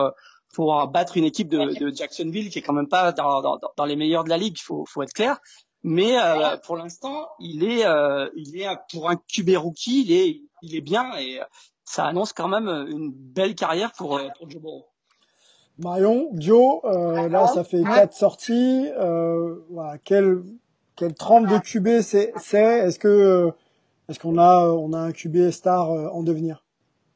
pour battre une équipe de, de, Jacksonville qui est quand même pas dans, dans, dans les meilleurs de la ligue, il faut, faut être clair. Mais euh, pour l'instant, il est, euh, il est pour un QB rookie, il est, il est bien et ça annonce quand même une belle carrière pour, euh, pour Joe Burrow. Marion, Joe, euh, là ça fait quatre sorties. Euh, voilà, quelle quelle trempe de QB c'est c'est? Est-ce que est-ce qu'on a on a un QB star en devenir?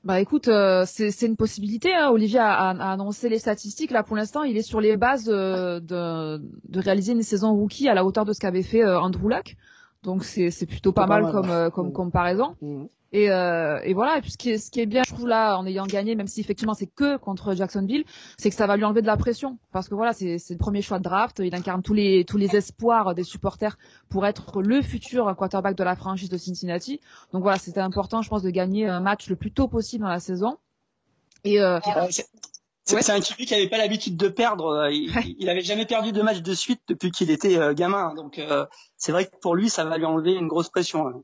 Bah écoute, euh, c'est une possibilité. Hein. Olivier a, a, annoncé les statistiques. Là, pour l'instant, il est sur les bases de, de, réaliser une saison rookie à la hauteur de ce qu'avait fait euh, Andrew Luck. Donc c'est plutôt pas, mal, comme, euh, comme mmh. comparaison. Mmh. Et, euh, et voilà. Et puis ce qui est, ce qui est bien, je trouve là, en ayant gagné, même si effectivement c'est que contre Jacksonville, c'est que ça va lui enlever de la pression, parce que voilà, c'est le premier choix de draft. Il incarne tous les tous les espoirs des supporters pour être le futur quarterback de la franchise de Cincinnati. Donc voilà, c'était important, je pense, de gagner un match le plus tôt possible dans la saison. Et euh, c'est un QB qui avait pas l'habitude de perdre. Il, il avait jamais perdu de match de suite depuis qu'il était euh, gamin. Donc euh, c'est vrai que pour lui, ça va lui enlever une grosse pression.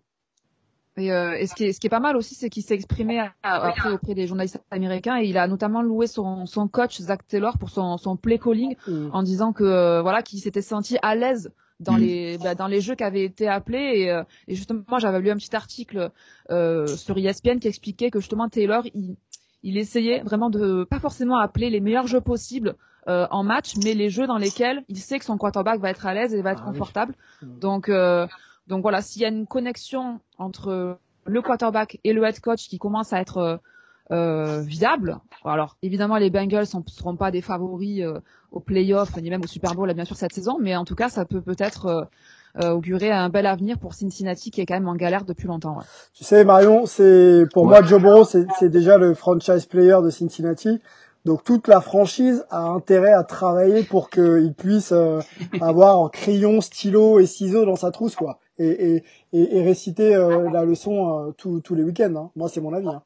Et, euh, et, ce, qui est, ce qui est pas mal aussi, c'est qu'il s'est exprimé après auprès des journalistes américains et il a notamment loué son, son coach Zach Taylor pour son, son play calling mm. en disant que euh, voilà qu'il s'était senti à l'aise dans mm. les bah, dans les jeux qui avaient été appelés et, euh, et justement j'avais lu un petit article euh, sur ESPN qui expliquait que justement Taylor il, il essayait vraiment de pas forcément appeler les meilleurs jeux possibles euh, en match mais les jeux dans lesquels il sait que son quarterback va être à l'aise et va être ah confortable mm. donc donc voilà, s'il y a une connexion entre le quarterback et le head coach qui commence à être euh, viable, alors évidemment les Bengals ne seront pas des favoris euh, au playoff ni même au Super Bowl bien sûr cette saison, mais en tout cas ça peut peut-être augurer un bel avenir pour Cincinnati qui est quand même en galère depuis longtemps. Tu sais, Marion, c'est pour moi Joe Burrow, c'est déjà le franchise player de Cincinnati. Donc toute la franchise a intérêt à travailler pour qu'il puisse [LAUGHS] avoir en crayon, stylo et ciseaux dans sa trousse, quoi et, et, et, réciter euh, la leçon euh, tous les week-ends. Hein. Moi, c'est mon avis. Hein.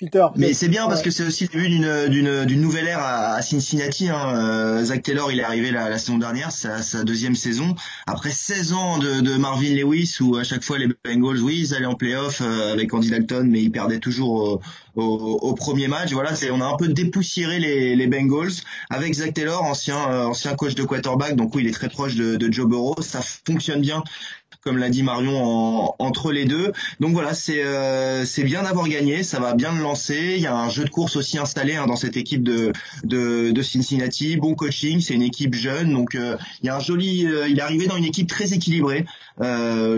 Peter. Mais c'est bien parce que c'est aussi le début d'une d'une d'une nouvelle ère à, Cincinnati. Hein. Euh, Zach Taylor, il est arrivé la, la saison dernière, sa, sa deuxième saison. Après 16 ans de, de Marvin Lewis, où à chaque fois les Bengals, oui, ils allaient en playoff avec Andy Dalton, mais ils perdaient toujours au, au, premier match. Voilà, c'est on a un peu dépoussiéré les, les Bengals avec Zach Taylor, ancien ancien coach de quarterback. Donc oui, il est très proche de, de Joe Burrow. Ça fonctionne bien comme l'a dit Marion, entre les deux. Donc voilà, c'est euh, c'est bien d'avoir gagné, ça va bien le lancer. Il y a un jeu de course aussi installé hein, dans cette équipe de, de, de Cincinnati. Bon coaching, c'est une équipe jeune, donc euh, il y a un joli. Euh, il est arrivé dans une équipe très équilibrée.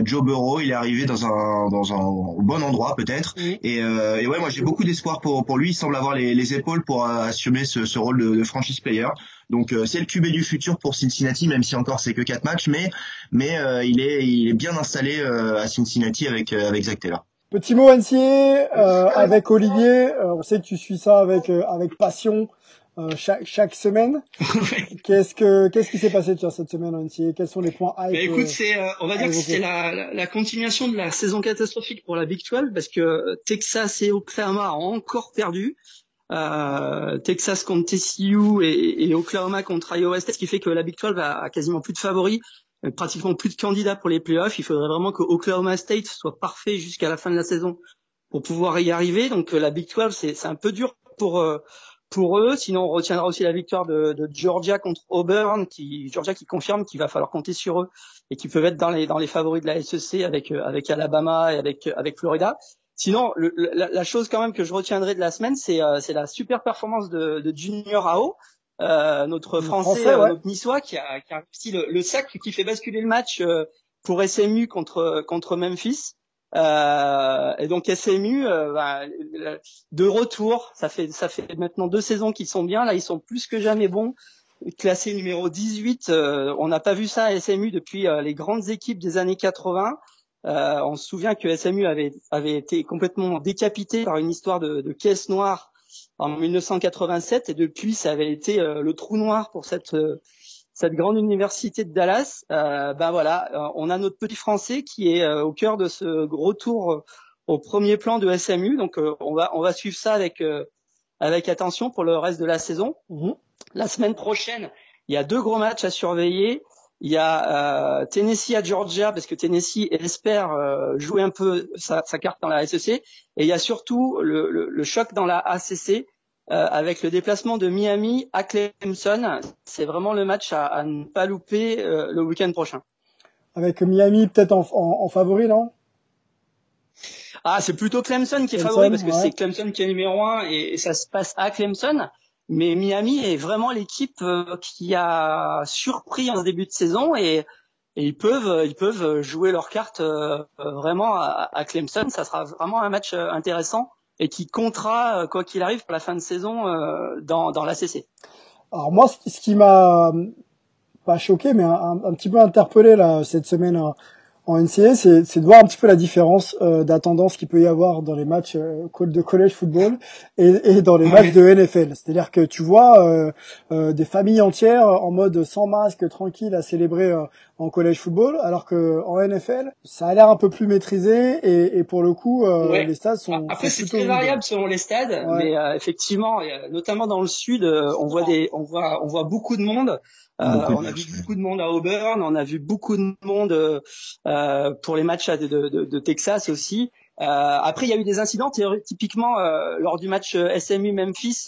Joe Burrow, il est arrivé dans un dans un bon endroit peut-être. Et, et, ouais, moi j'ai beaucoup d'espoir pour pour lui. Il semble avoir les, les épaules pour assumer ce, ce rôle de, de franchise player. Donc euh, c'est le QB du futur pour Cincinnati, même si encore c'est que quatre matchs, mais mais euh, il est il est bien installé euh, à Cincinnati avec avec Zach Taylor. Petit mot NCA avec Olivier. on sait que tu suis ça avec avec passion. chaque, chaque semaine. [LAUGHS] qu'est-ce que qu'est-ce qui s'est passé cette semaine en NCA Quels sont les points hype bah, Écoute, c'est on va dire que c'est la, la, continuation de la saison catastrophique pour la Big 12 parce que Texas et Oklahoma ont encore perdu. Euh, Texas contre TCU et, et, Oklahoma contre Iowa State, ce qui fait que la Big 12 a, quasiment plus de favoris, euh, pratiquement plus de candidats pour les playoffs. Il faudrait vraiment que Oklahoma State soit parfait jusqu'à la fin de la saison pour pouvoir y arriver. Donc euh, la Big 12, c'est un peu dur pour pour eux. Sinon, on retiendra aussi la victoire de, de, Georgia contre Auburn, qui Georgia qui confirme qu'il va falloir compter sur eux et qui peuvent être dans les dans les favoris de la SEC avec avec Alabama et avec avec Florida. Sinon, le, la, la, chose quand même que je retiendrai de la semaine, c'est euh, la super performance de, de Junior Ao, euh, notre français, euh, notre niçois, qui a, qui a réussi le, le, sac qui fait basculer le match euh, pour SMU contre contre Memphis. et donc SMU bah, de retour, ça fait ça fait maintenant deux saisons qu'ils sont bien. Là, ils sont plus que jamais bons. Classé numéro 18, on n'a pas vu ça à SMU depuis les grandes équipes des années 80. Euh, on se souvient que SMU avait, avait été complètement décapité par une histoire de, de caisse noire en 1987 et depuis ça avait été euh, le trou noir pour cette euh, cette grande université de Dallas. ben voilà, on a notre petit français qui est au cœur de ce gros tour au premier plan de SMU. Donc on va on va suivre ça avec avec attention pour le reste de la saison. Mmh. La semaine prochaine, il y a deux gros matchs à surveiller. Il y a euh, Tennessee à Georgia parce que Tennessee espère euh, jouer un peu sa, carte dans la SEC. Et il y a surtout le, choc dans la ACC euh, avec le déplacement de Miami à Clemson. C'est vraiment le match à, ne pas louper le week-end prochain. Avec Miami peut-être en, favori, non? Ah, c'est plutôt Clemson qui est favori parce que c'est Clemson qui est numéro un et ça se passe à Clemson. Mais Miami est vraiment l'équipe euh, qui a surpris en début de saison et, ils peuvent ils peuvent jouer leur carte euh, vraiment à, Clemson. Ça sera vraiment un match euh, intéressant et qui comptera quoi qu'il arrive pour la fin de saison dans dans l'ACC. Alors moi, ce qui m'a pas choqué, mais un, un, petit peu interpellé là cette semaine en NCA, c'est de voir un petit peu la différence euh, de tendance qu'il peut y avoir dans les matchs euh, de college football et, et dans les matchs de NFL. C'est-à-dire que tu vois euh, euh, des familles entières en mode sans masque, tranquille, à célébrer euh, en college football, alors que en NFL, ça a l'air un peu plus maîtrisé et, et pour le coup, les stades sont après c'est très variable selon les stades, mais effectivement, notamment dans le sud, on voit des, on voit, on voit beaucoup de monde. Euh, on a vu beaucoup de monde à Auburn, on a vu beaucoup de monde euh, pour les matchs de, de, de Texas aussi. Euh, après, il y a eu des incidents. Typiquement, lors du match SMU Memphis,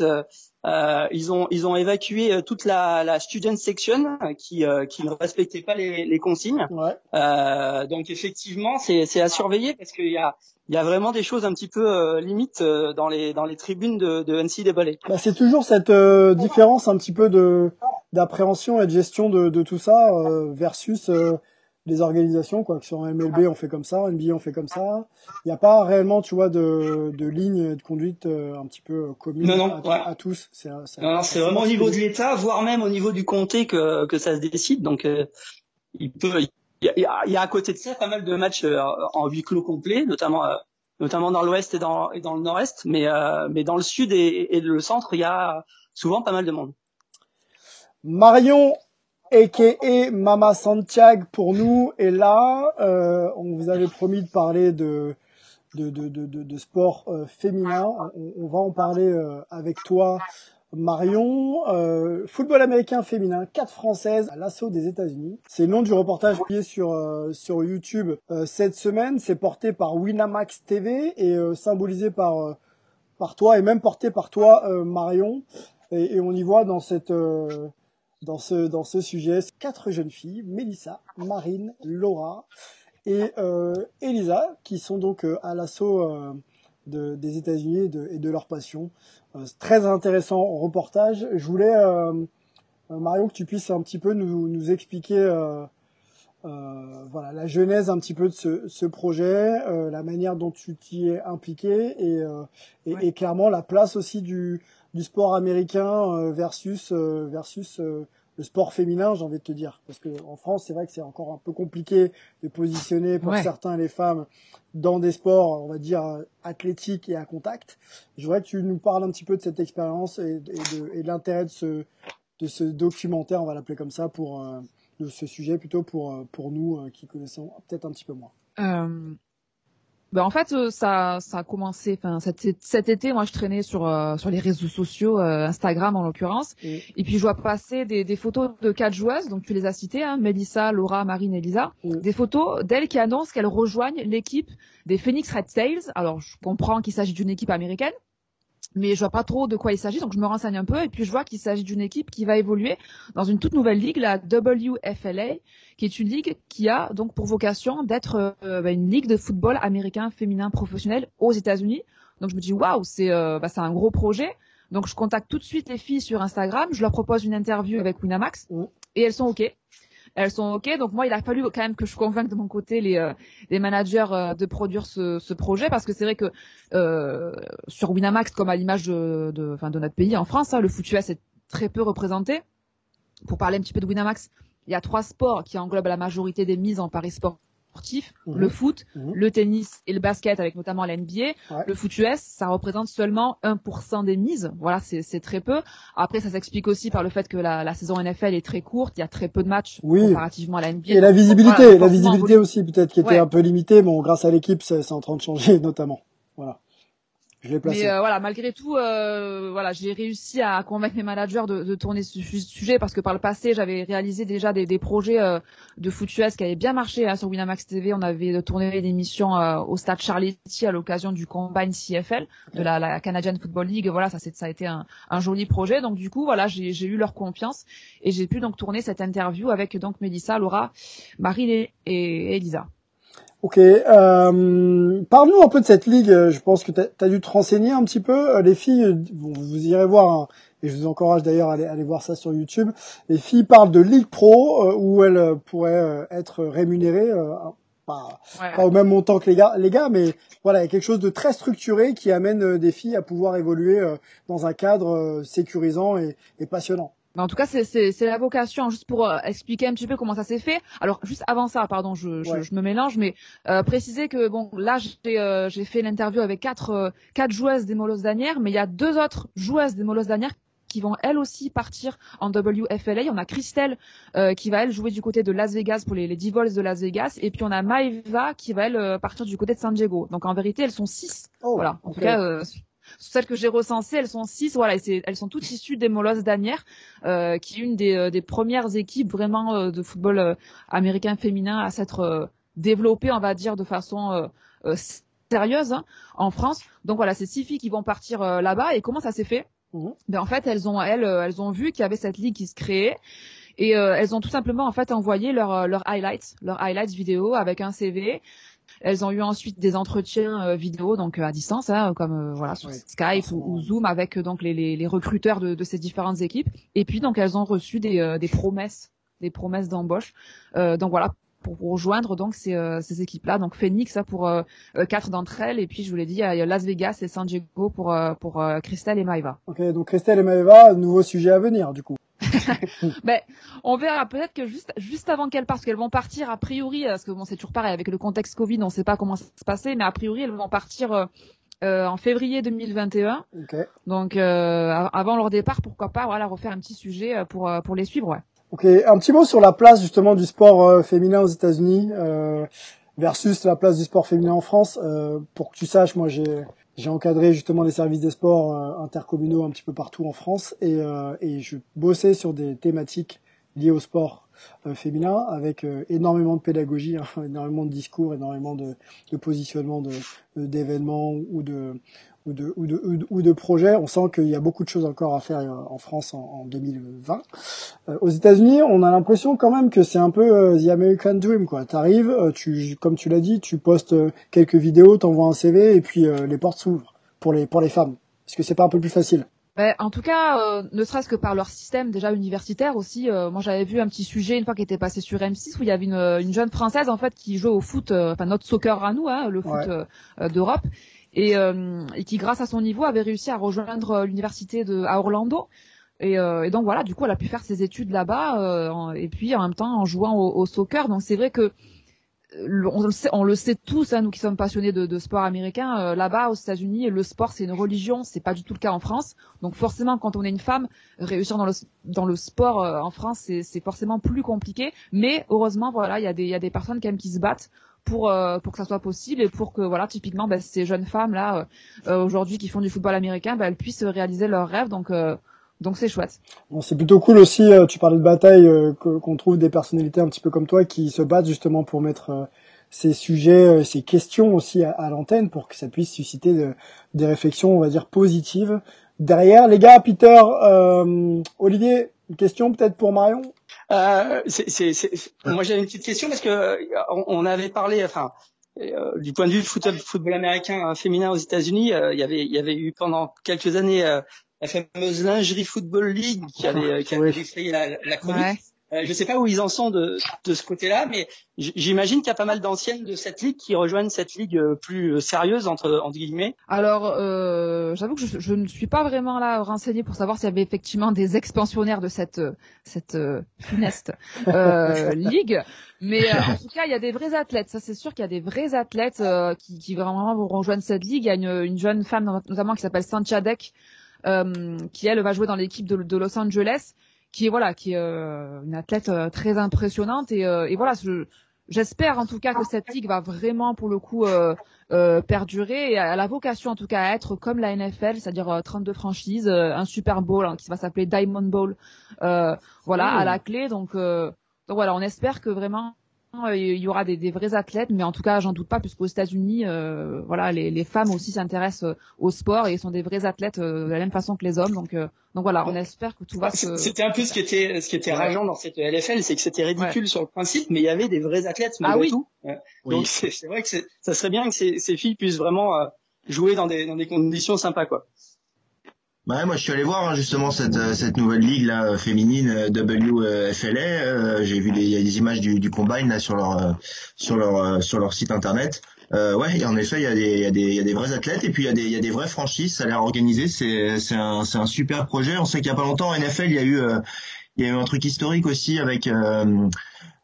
ils ont ils ont évacué toute la, la student section qui qui ne respectait pas les, les consignes. Ouais. donc effectivement, c'est c'est à surveiller parce qu'il y a il y a vraiment des choses un petit peu limites dans les dans les tribunes de, de NCAA. Bah, c'est toujours cette différence un petit peu de d'appréhension et de gestion de, de tout ça euh, versus euh, les organisations quoi que sur MLB on fait comme ça NBA on fait comme ça. Il n'y a pas réellement tu vois de, de ligne de conduite euh, un petit peu commune à, tous. C'est c'est vraiment au niveau de l'État voire même au niveau du comté que que ça se décide. Donc il peut il y a, y a, à côté de ça pas mal de matchs en huis clos complet, notamment notamment dans l'ouest et dans, et dans le nord-est, mais, euh, mais dans le sud et, et, le centre, il y a souvent pas mal de monde. Marion, a.k.a. Mama Santiago pour nous, est là. Euh, on vous avait promis de parler de, de, de, de, de sport euh, féminin. On, va en parler euh, avec toi Marion, euh, football américain féminin, 4 françaises à l'assaut des États-Unis. C'est le nom du reportage publié sur euh, sur YouTube cette semaine. C'est porté par Winamax TV et symbolisé par par toi et même porté par toi Marion. Et, et, on y voit dans cette dans ce dans ce sujet quatre jeunes filles, Melissa, Marine, Laura et Elisa, qui sont donc à l'assaut de, des États-Unis et de, et de leur passion. Euh, très intéressant reportage. Je voulais, euh, euh, Marion, que tu puisses un petit peu nous, nous expliquer euh, voilà, la genèse un petit peu de ce, ce projet, la manière dont tu t'y es impliqué et, et, et, clairement la place aussi du, du sport américain versus, versus le sport féminin, j'ai envie de te dire, parce que en France, c'est vrai que c'est encore un peu compliqué de positionner pour certains les femmes dans des sports, on va dire athlétiques et à contact. Je voudrais que tu nous parles un petit peu de cette expérience et, de, et de l'intérêt de ce de ce documentaire, on va l'appeler comme ça, pour euh, de ce sujet plutôt pour euh, pour nous euh, qui connaissons peut-être un petit peu moins. Euh, ben en fait, euh, ça, ça a commencé. Enfin, cet, cet, été, moi, je traînais sur euh, sur les réseaux sociaux, euh, Instagram en l'occurrence, et puis je vois passer des, des, photos de quatre joueuses. Donc tu les as citées, hein, Melissa, Laura, Marine, Elisa. Des photos d'elles qui annoncent qu'elles rejoignent l'équipe des Phoenix Red Sails. Alors je comprends qu'il s'agit d'une équipe américaine, mais je vois pas trop de quoi il s'agit, donc je me renseigne un peu et puis je vois qu'il s'agit d'une équipe qui va évoluer dans une toute nouvelle ligue, la WFLA, qui est une ligue qui a donc pour vocation d'être euh, bah, une ligue de football américain féminin professionnel aux États-Unis. Donc je me dis waouh, c'est euh, bah, c'est un gros projet. Donc je contacte tout de suite les filles sur Instagram, je leur propose une interview avec Winamax et elles sont ok elles sont ok. Donc moi, il a fallu quand même que je convainque de mon côté les, euh, managers euh, de produire ce, ce, projet parce que c'est vrai que euh, sur Winamax, comme à l'image de, de, de, notre pays en France, hein, le foot US est très peu représenté. Pour parler un petit peu de Winamax, il y a trois sports qui englobent la majorité des mises en paris sport Mhm. le foot, mhm. le tennis et le basket avec notamment la NBA. Le foot US, ça représente seulement 1% des mises. Voilà, c'est très peu. Après, ça s'explique aussi par le fait que la, la, saison NFL est très courte, il y a très peu de matchs comparativement à la NBA. Et la visibilité, la visibilité aussi peut-être qui était un peu limitée, bon, grâce à l'équipe, c'est en train de changer [LAUGHS] notamment. Voilà. Mais euh, voilà, malgré tout, euh, voilà, j'ai réussi à convaincre mes managers de, de, tourner ce sujet parce que par le passé, j'avais réalisé déjà des, des projets euh, de foot qui avaient bien marché hein, sur Winamax TV. On avait tourné des émissions euh, au stade Charletti à l'occasion du Combine CFL de la, la, Canadian Football League. Voilà, ça, ça a été un, un, joli projet. Donc du coup, voilà, j'ai eu leur confiance et j'ai pu donc tourner cette interview avec donc Mélissa, Laura, Marie et, et Elisa. Ok, euh, parle-nous un peu de cette ligue. Je pense que tu as, dû te renseigner un petit peu. Euh, les filles, vous irez voir, hein, et je vous encourage d'ailleurs à aller, aller, voir ça sur YouTube. Les filles parlent de Ligue Pro, euh, où elles pourraient être rémunérées, pas, pas, au même montant que les gars, les gars, mais voilà, il y a quelque chose de très structuré qui amène des filles à pouvoir évoluer dans un cadre sécurisant et, et passionnant en tout cas, c'est la vocation, juste pour euh, expliquer un petit peu comment ça s'est fait. Alors, juste avant ça, pardon, je, je, je me mélange, mais euh, préciser que bon, là, j'ai euh, fait l'interview avec quatre euh, quatre joueuses des Molos d'Anières, mais il y a deux autres joueuses des Molos d'Anières qui vont elles aussi partir en WFLA. On a Christelle qui va elle jouer du côté de Las Vegas pour les, les Divols de Las Vegas, et puis on a Maeva qui va elle partir du côté de San Diego. Donc en vérité, elles sont six. Oh, voilà. En tout cas celles que j'ai recensées, elles sont six. Voilà, et elles sont toutes issues des Molosses d'Anières, euh, qui est une des, euh, des, premières équipes vraiment euh, de football euh, américain féminin à s'être développée, on va dire, de façon sérieuse hein, en France. Donc voilà, c'est six filles qui vont partir là-bas. Et comment ça s'est fait? Mmh. ben, en fait, elles ont elles, elles ont vu qu'il y avait cette ligue qui se créait. Et elles ont tout simplement en fait envoyé leurs leur highlights, leurs highlights vidéo avec un CV. Elles ont eu ensuite des entretiens euh, vidéo, donc euh, à distance, hein, comme euh, voilà sur Skype ou, Zoom avec donc les, les, les recruteurs de, de, ces différentes équipes. Et puis donc elles ont reçu des, des promesses, des promesses d'embauche. donc voilà, pour rejoindre donc ces, ces équipes-là. Donc Phoenix pour quatre d'entre elles, et puis je vous l'ai dit, il y a Las Vegas et San Diego pour pour Christelle et Maeva. Ok, donc Christelle et Maeva, nouveau sujet à venir du coup. [LAUGHS] ben, on verra peut-être que juste juste avant qu'elles partent, parce qu'elles vont partir a priori, parce que bon c'est toujours pareil avec le contexte Covid, on ne sait pas comment ça va se passer, mais a priori elles vont partir euh, euh, en février 2021. Okay. Donc euh, avant leur départ, pourquoi pas voilà refaire un petit sujet euh, pour pour les suivre. Ouais. Ok, un petit mot sur la place justement du sport féminin aux États-Unis versus la place du sport féminin en France. pour que tu saches, moi j'ai j'ai encadré justement les services des sports euh, intercommunaux un petit peu partout en France et, euh, et je bossais sur des thématiques liées au sport euh, féminin avec énormément de pédagogie, hein, [LAUGHS] énormément de discours, énormément de, de positionnement d'événements ou de ou de, ou de, ou de projets. On sent qu'il y a beaucoup de choses encore à faire en France en, en 2020. Euh, aux États-Unis, on a l'impression quand même que c'est un peu euh, the American Dream. quoi. T'arrives, euh, tu, comme tu l'as dit, tu postes quelques vidéos, t'envoies un CV et puis les portes s'ouvrent pour les pour les femmes. Est-ce que c'est pas un peu plus facile? Ben, en tout cas, ne serait-ce que par leur système déjà universitaire aussi. moi, j'avais vu un petit sujet une fois qui était passé sur M6 où il y avait une, une jeune française en fait qui jouait au foot, enfin notre soccer à nous, hein, le foot d'Europe, et, euh, et, qui grâce à son niveau avait réussi à rejoindre euh, l'université de à Orlando. Et, euh, et, donc voilà, du coup, elle a pu faire ses études là-bas euh, et puis en même temps en jouant au, au soccer. Donc c'est vrai que on le sait, on le sait tous, hein, nous qui sommes passionnés de, de sport américain. Euh, là-bas, aux États-Unis, le sport c'est une religion, c'est pas du tout le cas en France. Donc forcément, quand on est une femme, réussir dans le dans le sport en France, c'est forcément plus compliqué. Mais heureusement, voilà, il y a des y a des personnes quand même qui se battent pour euh, pour que ça soit possible et pour que voilà typiquement bah, ces jeunes femmes là euh, euh, aujourd'hui qui font du football américain bah, elles puissent réaliser leurs rêves donc donc c'est chouette. Bon, c'est plutôt cool aussi. tu parlais de bataille qu'on trouve des personnalités un petit peu comme toi qui se battent justement pour mettre ces sujets, ces questions aussi à, l'antenne pour que ça puisse susciter de, des réflexions, on va dire positives. Derrière, les gars, Peter, Olivier, une question peut-être pour Marion? Euh, Moi, j'avais une petite question parce que euh, on, avait parlé, enfin, euh, du point de vue du football, football américain euh, féminin aux États-Unis, il y avait, il y avait eu pendant quelques années la fameuse lingerie football league qui avait, qui avait créé la, la chronique. Euh, je ne sais pas où ils en sont de, de ce côté-là, mais j'imagine qu'il y a pas mal d'anciennes de cette ligue qui rejoignent cette ligue euh, plus euh, sérieuse entre, entre guillemets. Alors, euh, j'avoue que je, je, ne suis pas vraiment là renseignée pour savoir s'il y avait effectivement des expansionnaires de cette cette funeste euh, [LAUGHS] ligue, mais en tout cas, il y a des vrais athlètes. Ça, c'est sûr qu'il y a des vrais athlètes qui, qui vraiment vont rejoindre cette ligue. Il y a une, une jeune femme notamment qui s'appelle Sancha Deck, qui elle va jouer dans l'équipe de, de Los Angeles qui est voilà, qui est euh, une athlète euh, très impressionnante et, euh, et voilà, j'espère en tout cas que cette ligue va vraiment pour le coup perdurer et a la vocation en tout cas à être comme la NFL, c'est-à-dire 32 franchises, un Super Bowl hein, qui va s'appeler Diamond Bowl, voilà à la clé. Donc donc voilà, on espère que vraiment il y aura des, des, vrais athlètes, mais en tout cas, j'en doute pas, puisqu'aux États-Unis, euh, voilà, les, les, femmes aussi s'intéressent euh, au sport et sont des vrais athlètes euh, de la même façon que les hommes. Donc, euh, donc voilà, on espère que tout va se. C'était un peu ce qui était, ce qui était rageant dans cette LFL, c'est que c'était ridicule sur le principe, mais il y avait des vrais athlètes malgré ah, oui. tout. Oui. Donc c'est vrai que ça serait bien que ces, ces filles puissent vraiment jouer dans des, dans des conditions sympas, quoi. Bah moi je suis allé voir hein, justement cette, euh, cette nouvelle ligue là euh, féminine euh, WFLA. J'ai vu des, des images du, du combine là sur leur sur leur sur leur site internet. Euh, ouais, en effet, il y, a des, y a des, y a des vrais athlètes et puis il y a des, il y a des vraies franchises. Ça a l'air organisé. C'est, un, un super projet. On sait qu'il y a pas longtemps en NFL, il y a eu, il y a eu un truc historique aussi avec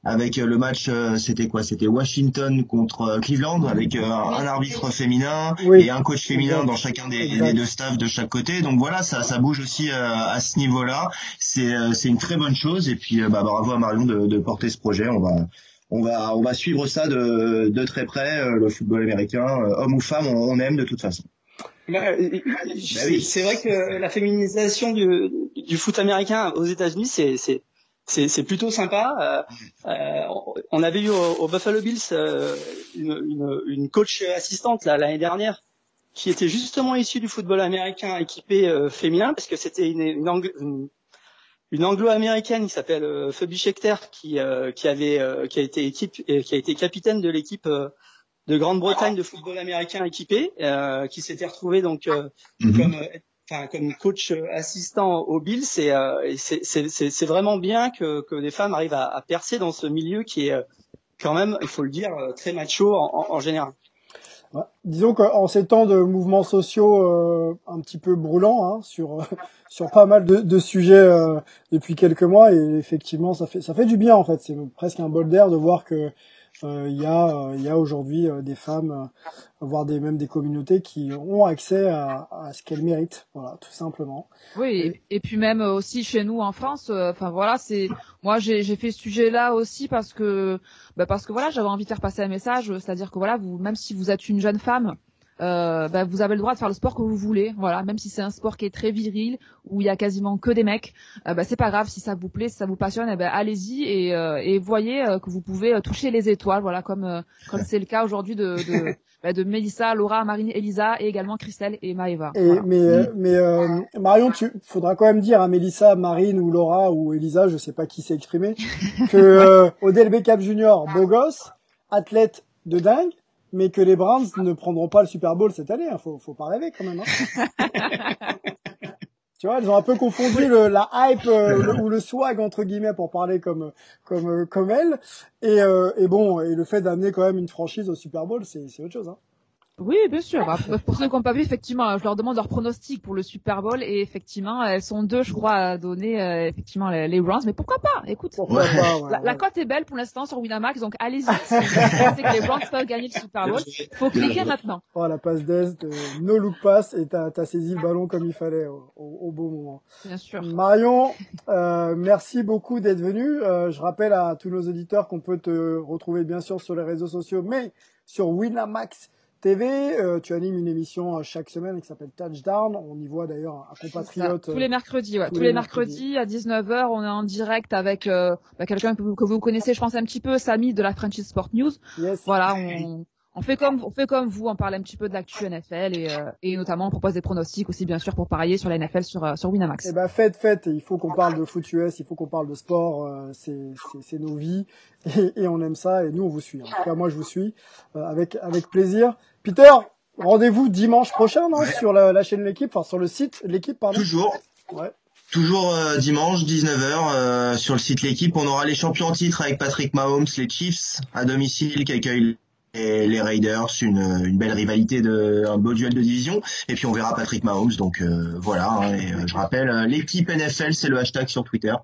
avec euh, le match, euh, c'était quoi? C'était Washington contre euh, Cleveland, avec un arbitre féminin et un coach féminin dans chacun des, deux staffs de chaque côté. Donc voilà, ça, ça bouge aussi à ce niveau-là. C'est, c'est une très bonne chose. Et puis bah, bravo à Marion de, de porter ce projet. On va, on va, on va suivre ça de, de très près. Le football américain, homme ou femme, on, aime de toute façon. Bah, bah c'est vrai que la féminisation du, du foot américain aux États-Unis, c'est c'est plutôt sympa. Euh, euh, on avait eu au, Buffalo Bills euh, une, une, une, coach assistante l'année dernière qui était justement issue du football américain équipé euh, féminin parce que c'était une, une, une anglo-américaine qui s'appelle euh, Phoebe Schechter qui qui avait qui a été équipe qui a été capitaine de l'équipe de Grande-Bretagne de football américain équipé qui s'était retrouvée donc mm-hmm. comme enfin comme coach assistant au Bill, c'est euh, c'est vraiment bien que que des femmes arrivent à, percer dans ce milieu qui est euh, quand même, il faut le dire, euh, très macho en, général. Disons qu'en ces temps de mouvements sociaux euh, un petit peu brûlants hein, sur [LAUGHS] sur pas mal de, sujets euh, depuis quelques mois, et effectivement, ça fait ça fait du bien en fait. C'est presque un bol d'air de voir que euh, il y a il y a aujourd'hui des femmes, voire des même des communautés qui ont accès à, à ce qu'elles méritent. Voilà, tout simplement. Oui, et, puis même aussi chez nous en France. Enfin voilà, c'est moi j'ai j'ai fait ce sujet-là aussi parce que bah, parce que voilà j'avais envie de faire passer un message, c'est-à-dire que voilà vous même si vous êtes une jeune femme euh, bah, vous avez le droit de faire le sport que vous voulez. Voilà, même si c'est un sport qui est très viril où il y a quasiment que des mecs, euh, bah, c'est pas grave si ça vous plaît, si ça vous passionne, eh ben allez-y et, euh, et voyez euh, que vous pouvez toucher les étoiles. Voilà, comme comme c'est le cas aujourd'hui de, de [LAUGHS] bah, de Mélissa, Laura, Marine, Elisa et également Christelle et Maëva. Et mais mais Marion, tu faudra quand même dire à Mélissa, Marine ou Laura ou Elisa, je sais pas qui s'est exprimé, [LAUGHS] que Odell Beckham Junior, beau gosse, athlète de dingue, mais que les Browns ne prendront pas le Super Bowl cette année. Hein. Faut, faut pas rêver quand même. Hein. [LAUGHS] tu vois, ils ont un peu confondu le, la hype euh, ou le swag entre guillemets pour parler comme comme comme elle. Et, euh, et bon, et le fait d'amener quand même une franchise au Super Bowl, c'est c'est autre chose. Hein. Oui, bien sûr. Bah, pour ceux qui n'ont pas vu, effectivement, je leur demande leur pronostic pour le Super Bowl et effectivement, elles sont deux, je crois, à donner euh, effectivement les, les, Browns. Mais pourquoi pas? Écoute, la, cote est belle pour l'instant sur Winamax, donc allez-y. Si vous pensez que les Browns peuvent gagner le Super Bowl, faut cliquer maintenant. Oh, la passe d'Est, no look pass et t'as as saisi le ballon comme il fallait au, au, bon moment. Bien sûr. Marion, euh, merci beaucoup d'être venu. Euh, je rappelle à tous nos auditeurs qu'on peut te retrouver bien sûr sur les réseaux sociaux, mais sur Winamax TV. Euh, tu animes une émission euh, chaque semaine qui s'appelle Touchdown. On y voit d'ailleurs un compatriote. Tous les mercredis, ouais. Tous, les, mercredis, à 19h, on est en direct avec euh, bah, quelqu'un que, que, vous connaissez, je pense un petit peu, Samy de la French Sport News. Yes. Voilà, on, on fait comme on fait comme vous, on parle un petit peu de l'actu NFL et, euh, et notamment on propose des pronostics aussi bien sûr pour parier sur la NFL sur euh, sur Winamax. Eh ben faites faites, il faut qu'on parle de foot US, il faut qu'on parle de sport, euh, c'est c'est nos vies et, et, on aime ça et nous on vous suit. En tout cas moi je vous suis avec avec plaisir. Peter, rendez-vous dimanche prochain non sur la, la chaîne de l'équipe, enfin sur le site de l'équipe pardon. Toujours. Ouais. Toujours dimanche 19h sur le site l'équipe, on aura les champions en titre avec Patrick Mahomes, les Chiefs à domicile qui accueillent et les Raiders, une, une belle rivalité, de, un beau duel de division. Et puis on verra Patrick Mahomes. Donc euh, voilà. Hein, et, euh, je rappelle, euh, l'équipe NFL, c'est le hashtag sur Twitter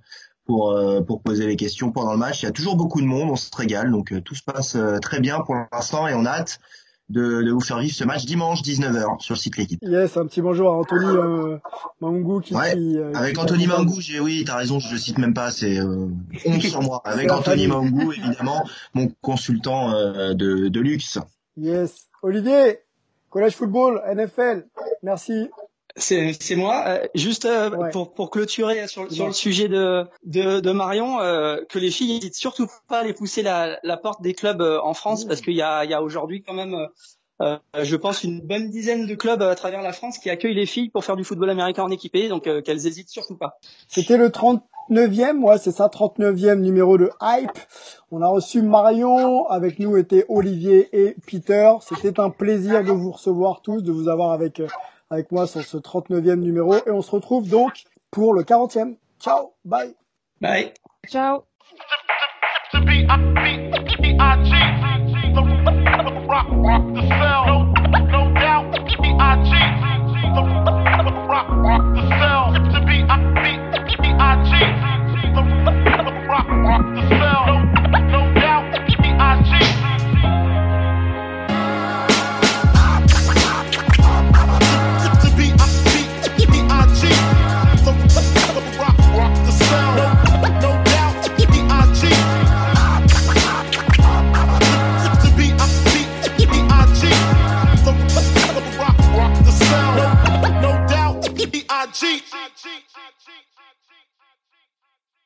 pour pour poser les questions pendant le match. Il y a toujours beaucoup de monde, on se régale. Donc tout se passe très bien pour l'instant et on a hâte de, de, vous faire vivre ce match dimanche 19h sur le site l'équipe. Yes, un petit bonjour à Anthony euh, Mangou qui, ouais, euh, avec Anthony Mangou, j'ai oui, t'as raison, je le cite même pas, c'est euh, sur moi. [LAUGHS] Avec Anthony Mangou évidemment, mon consultant euh, de, de luxe. Yes, Olivier, collège football, NFL, merci. C'est moi. Euh, juste euh, pour, pour clôturer sur, sur le sujet de, de, de Marion, euh, que les filles n'hésitent surtout pas à aller pousser la, la porte des clubs en France parce qu'il y a, il y a aujourd'hui quand même, je pense, une bonne dizaine de clubs à travers la France qui accueillent les filles pour faire du football américain en équipé, donc qu'elles hésitent surtout pas. C'était le 39e, ouais, c'est ça, 39e numéro de Hype. On a reçu Marion, avec nous étaient Olivier et Peter. C'était un plaisir de vous recevoir tous, de vous avoir avec avec moi sur ce 39e numéro et on se retrouve donc pour le 40e. Ciao, bye. Bye. Ciao. cheat. I cheat.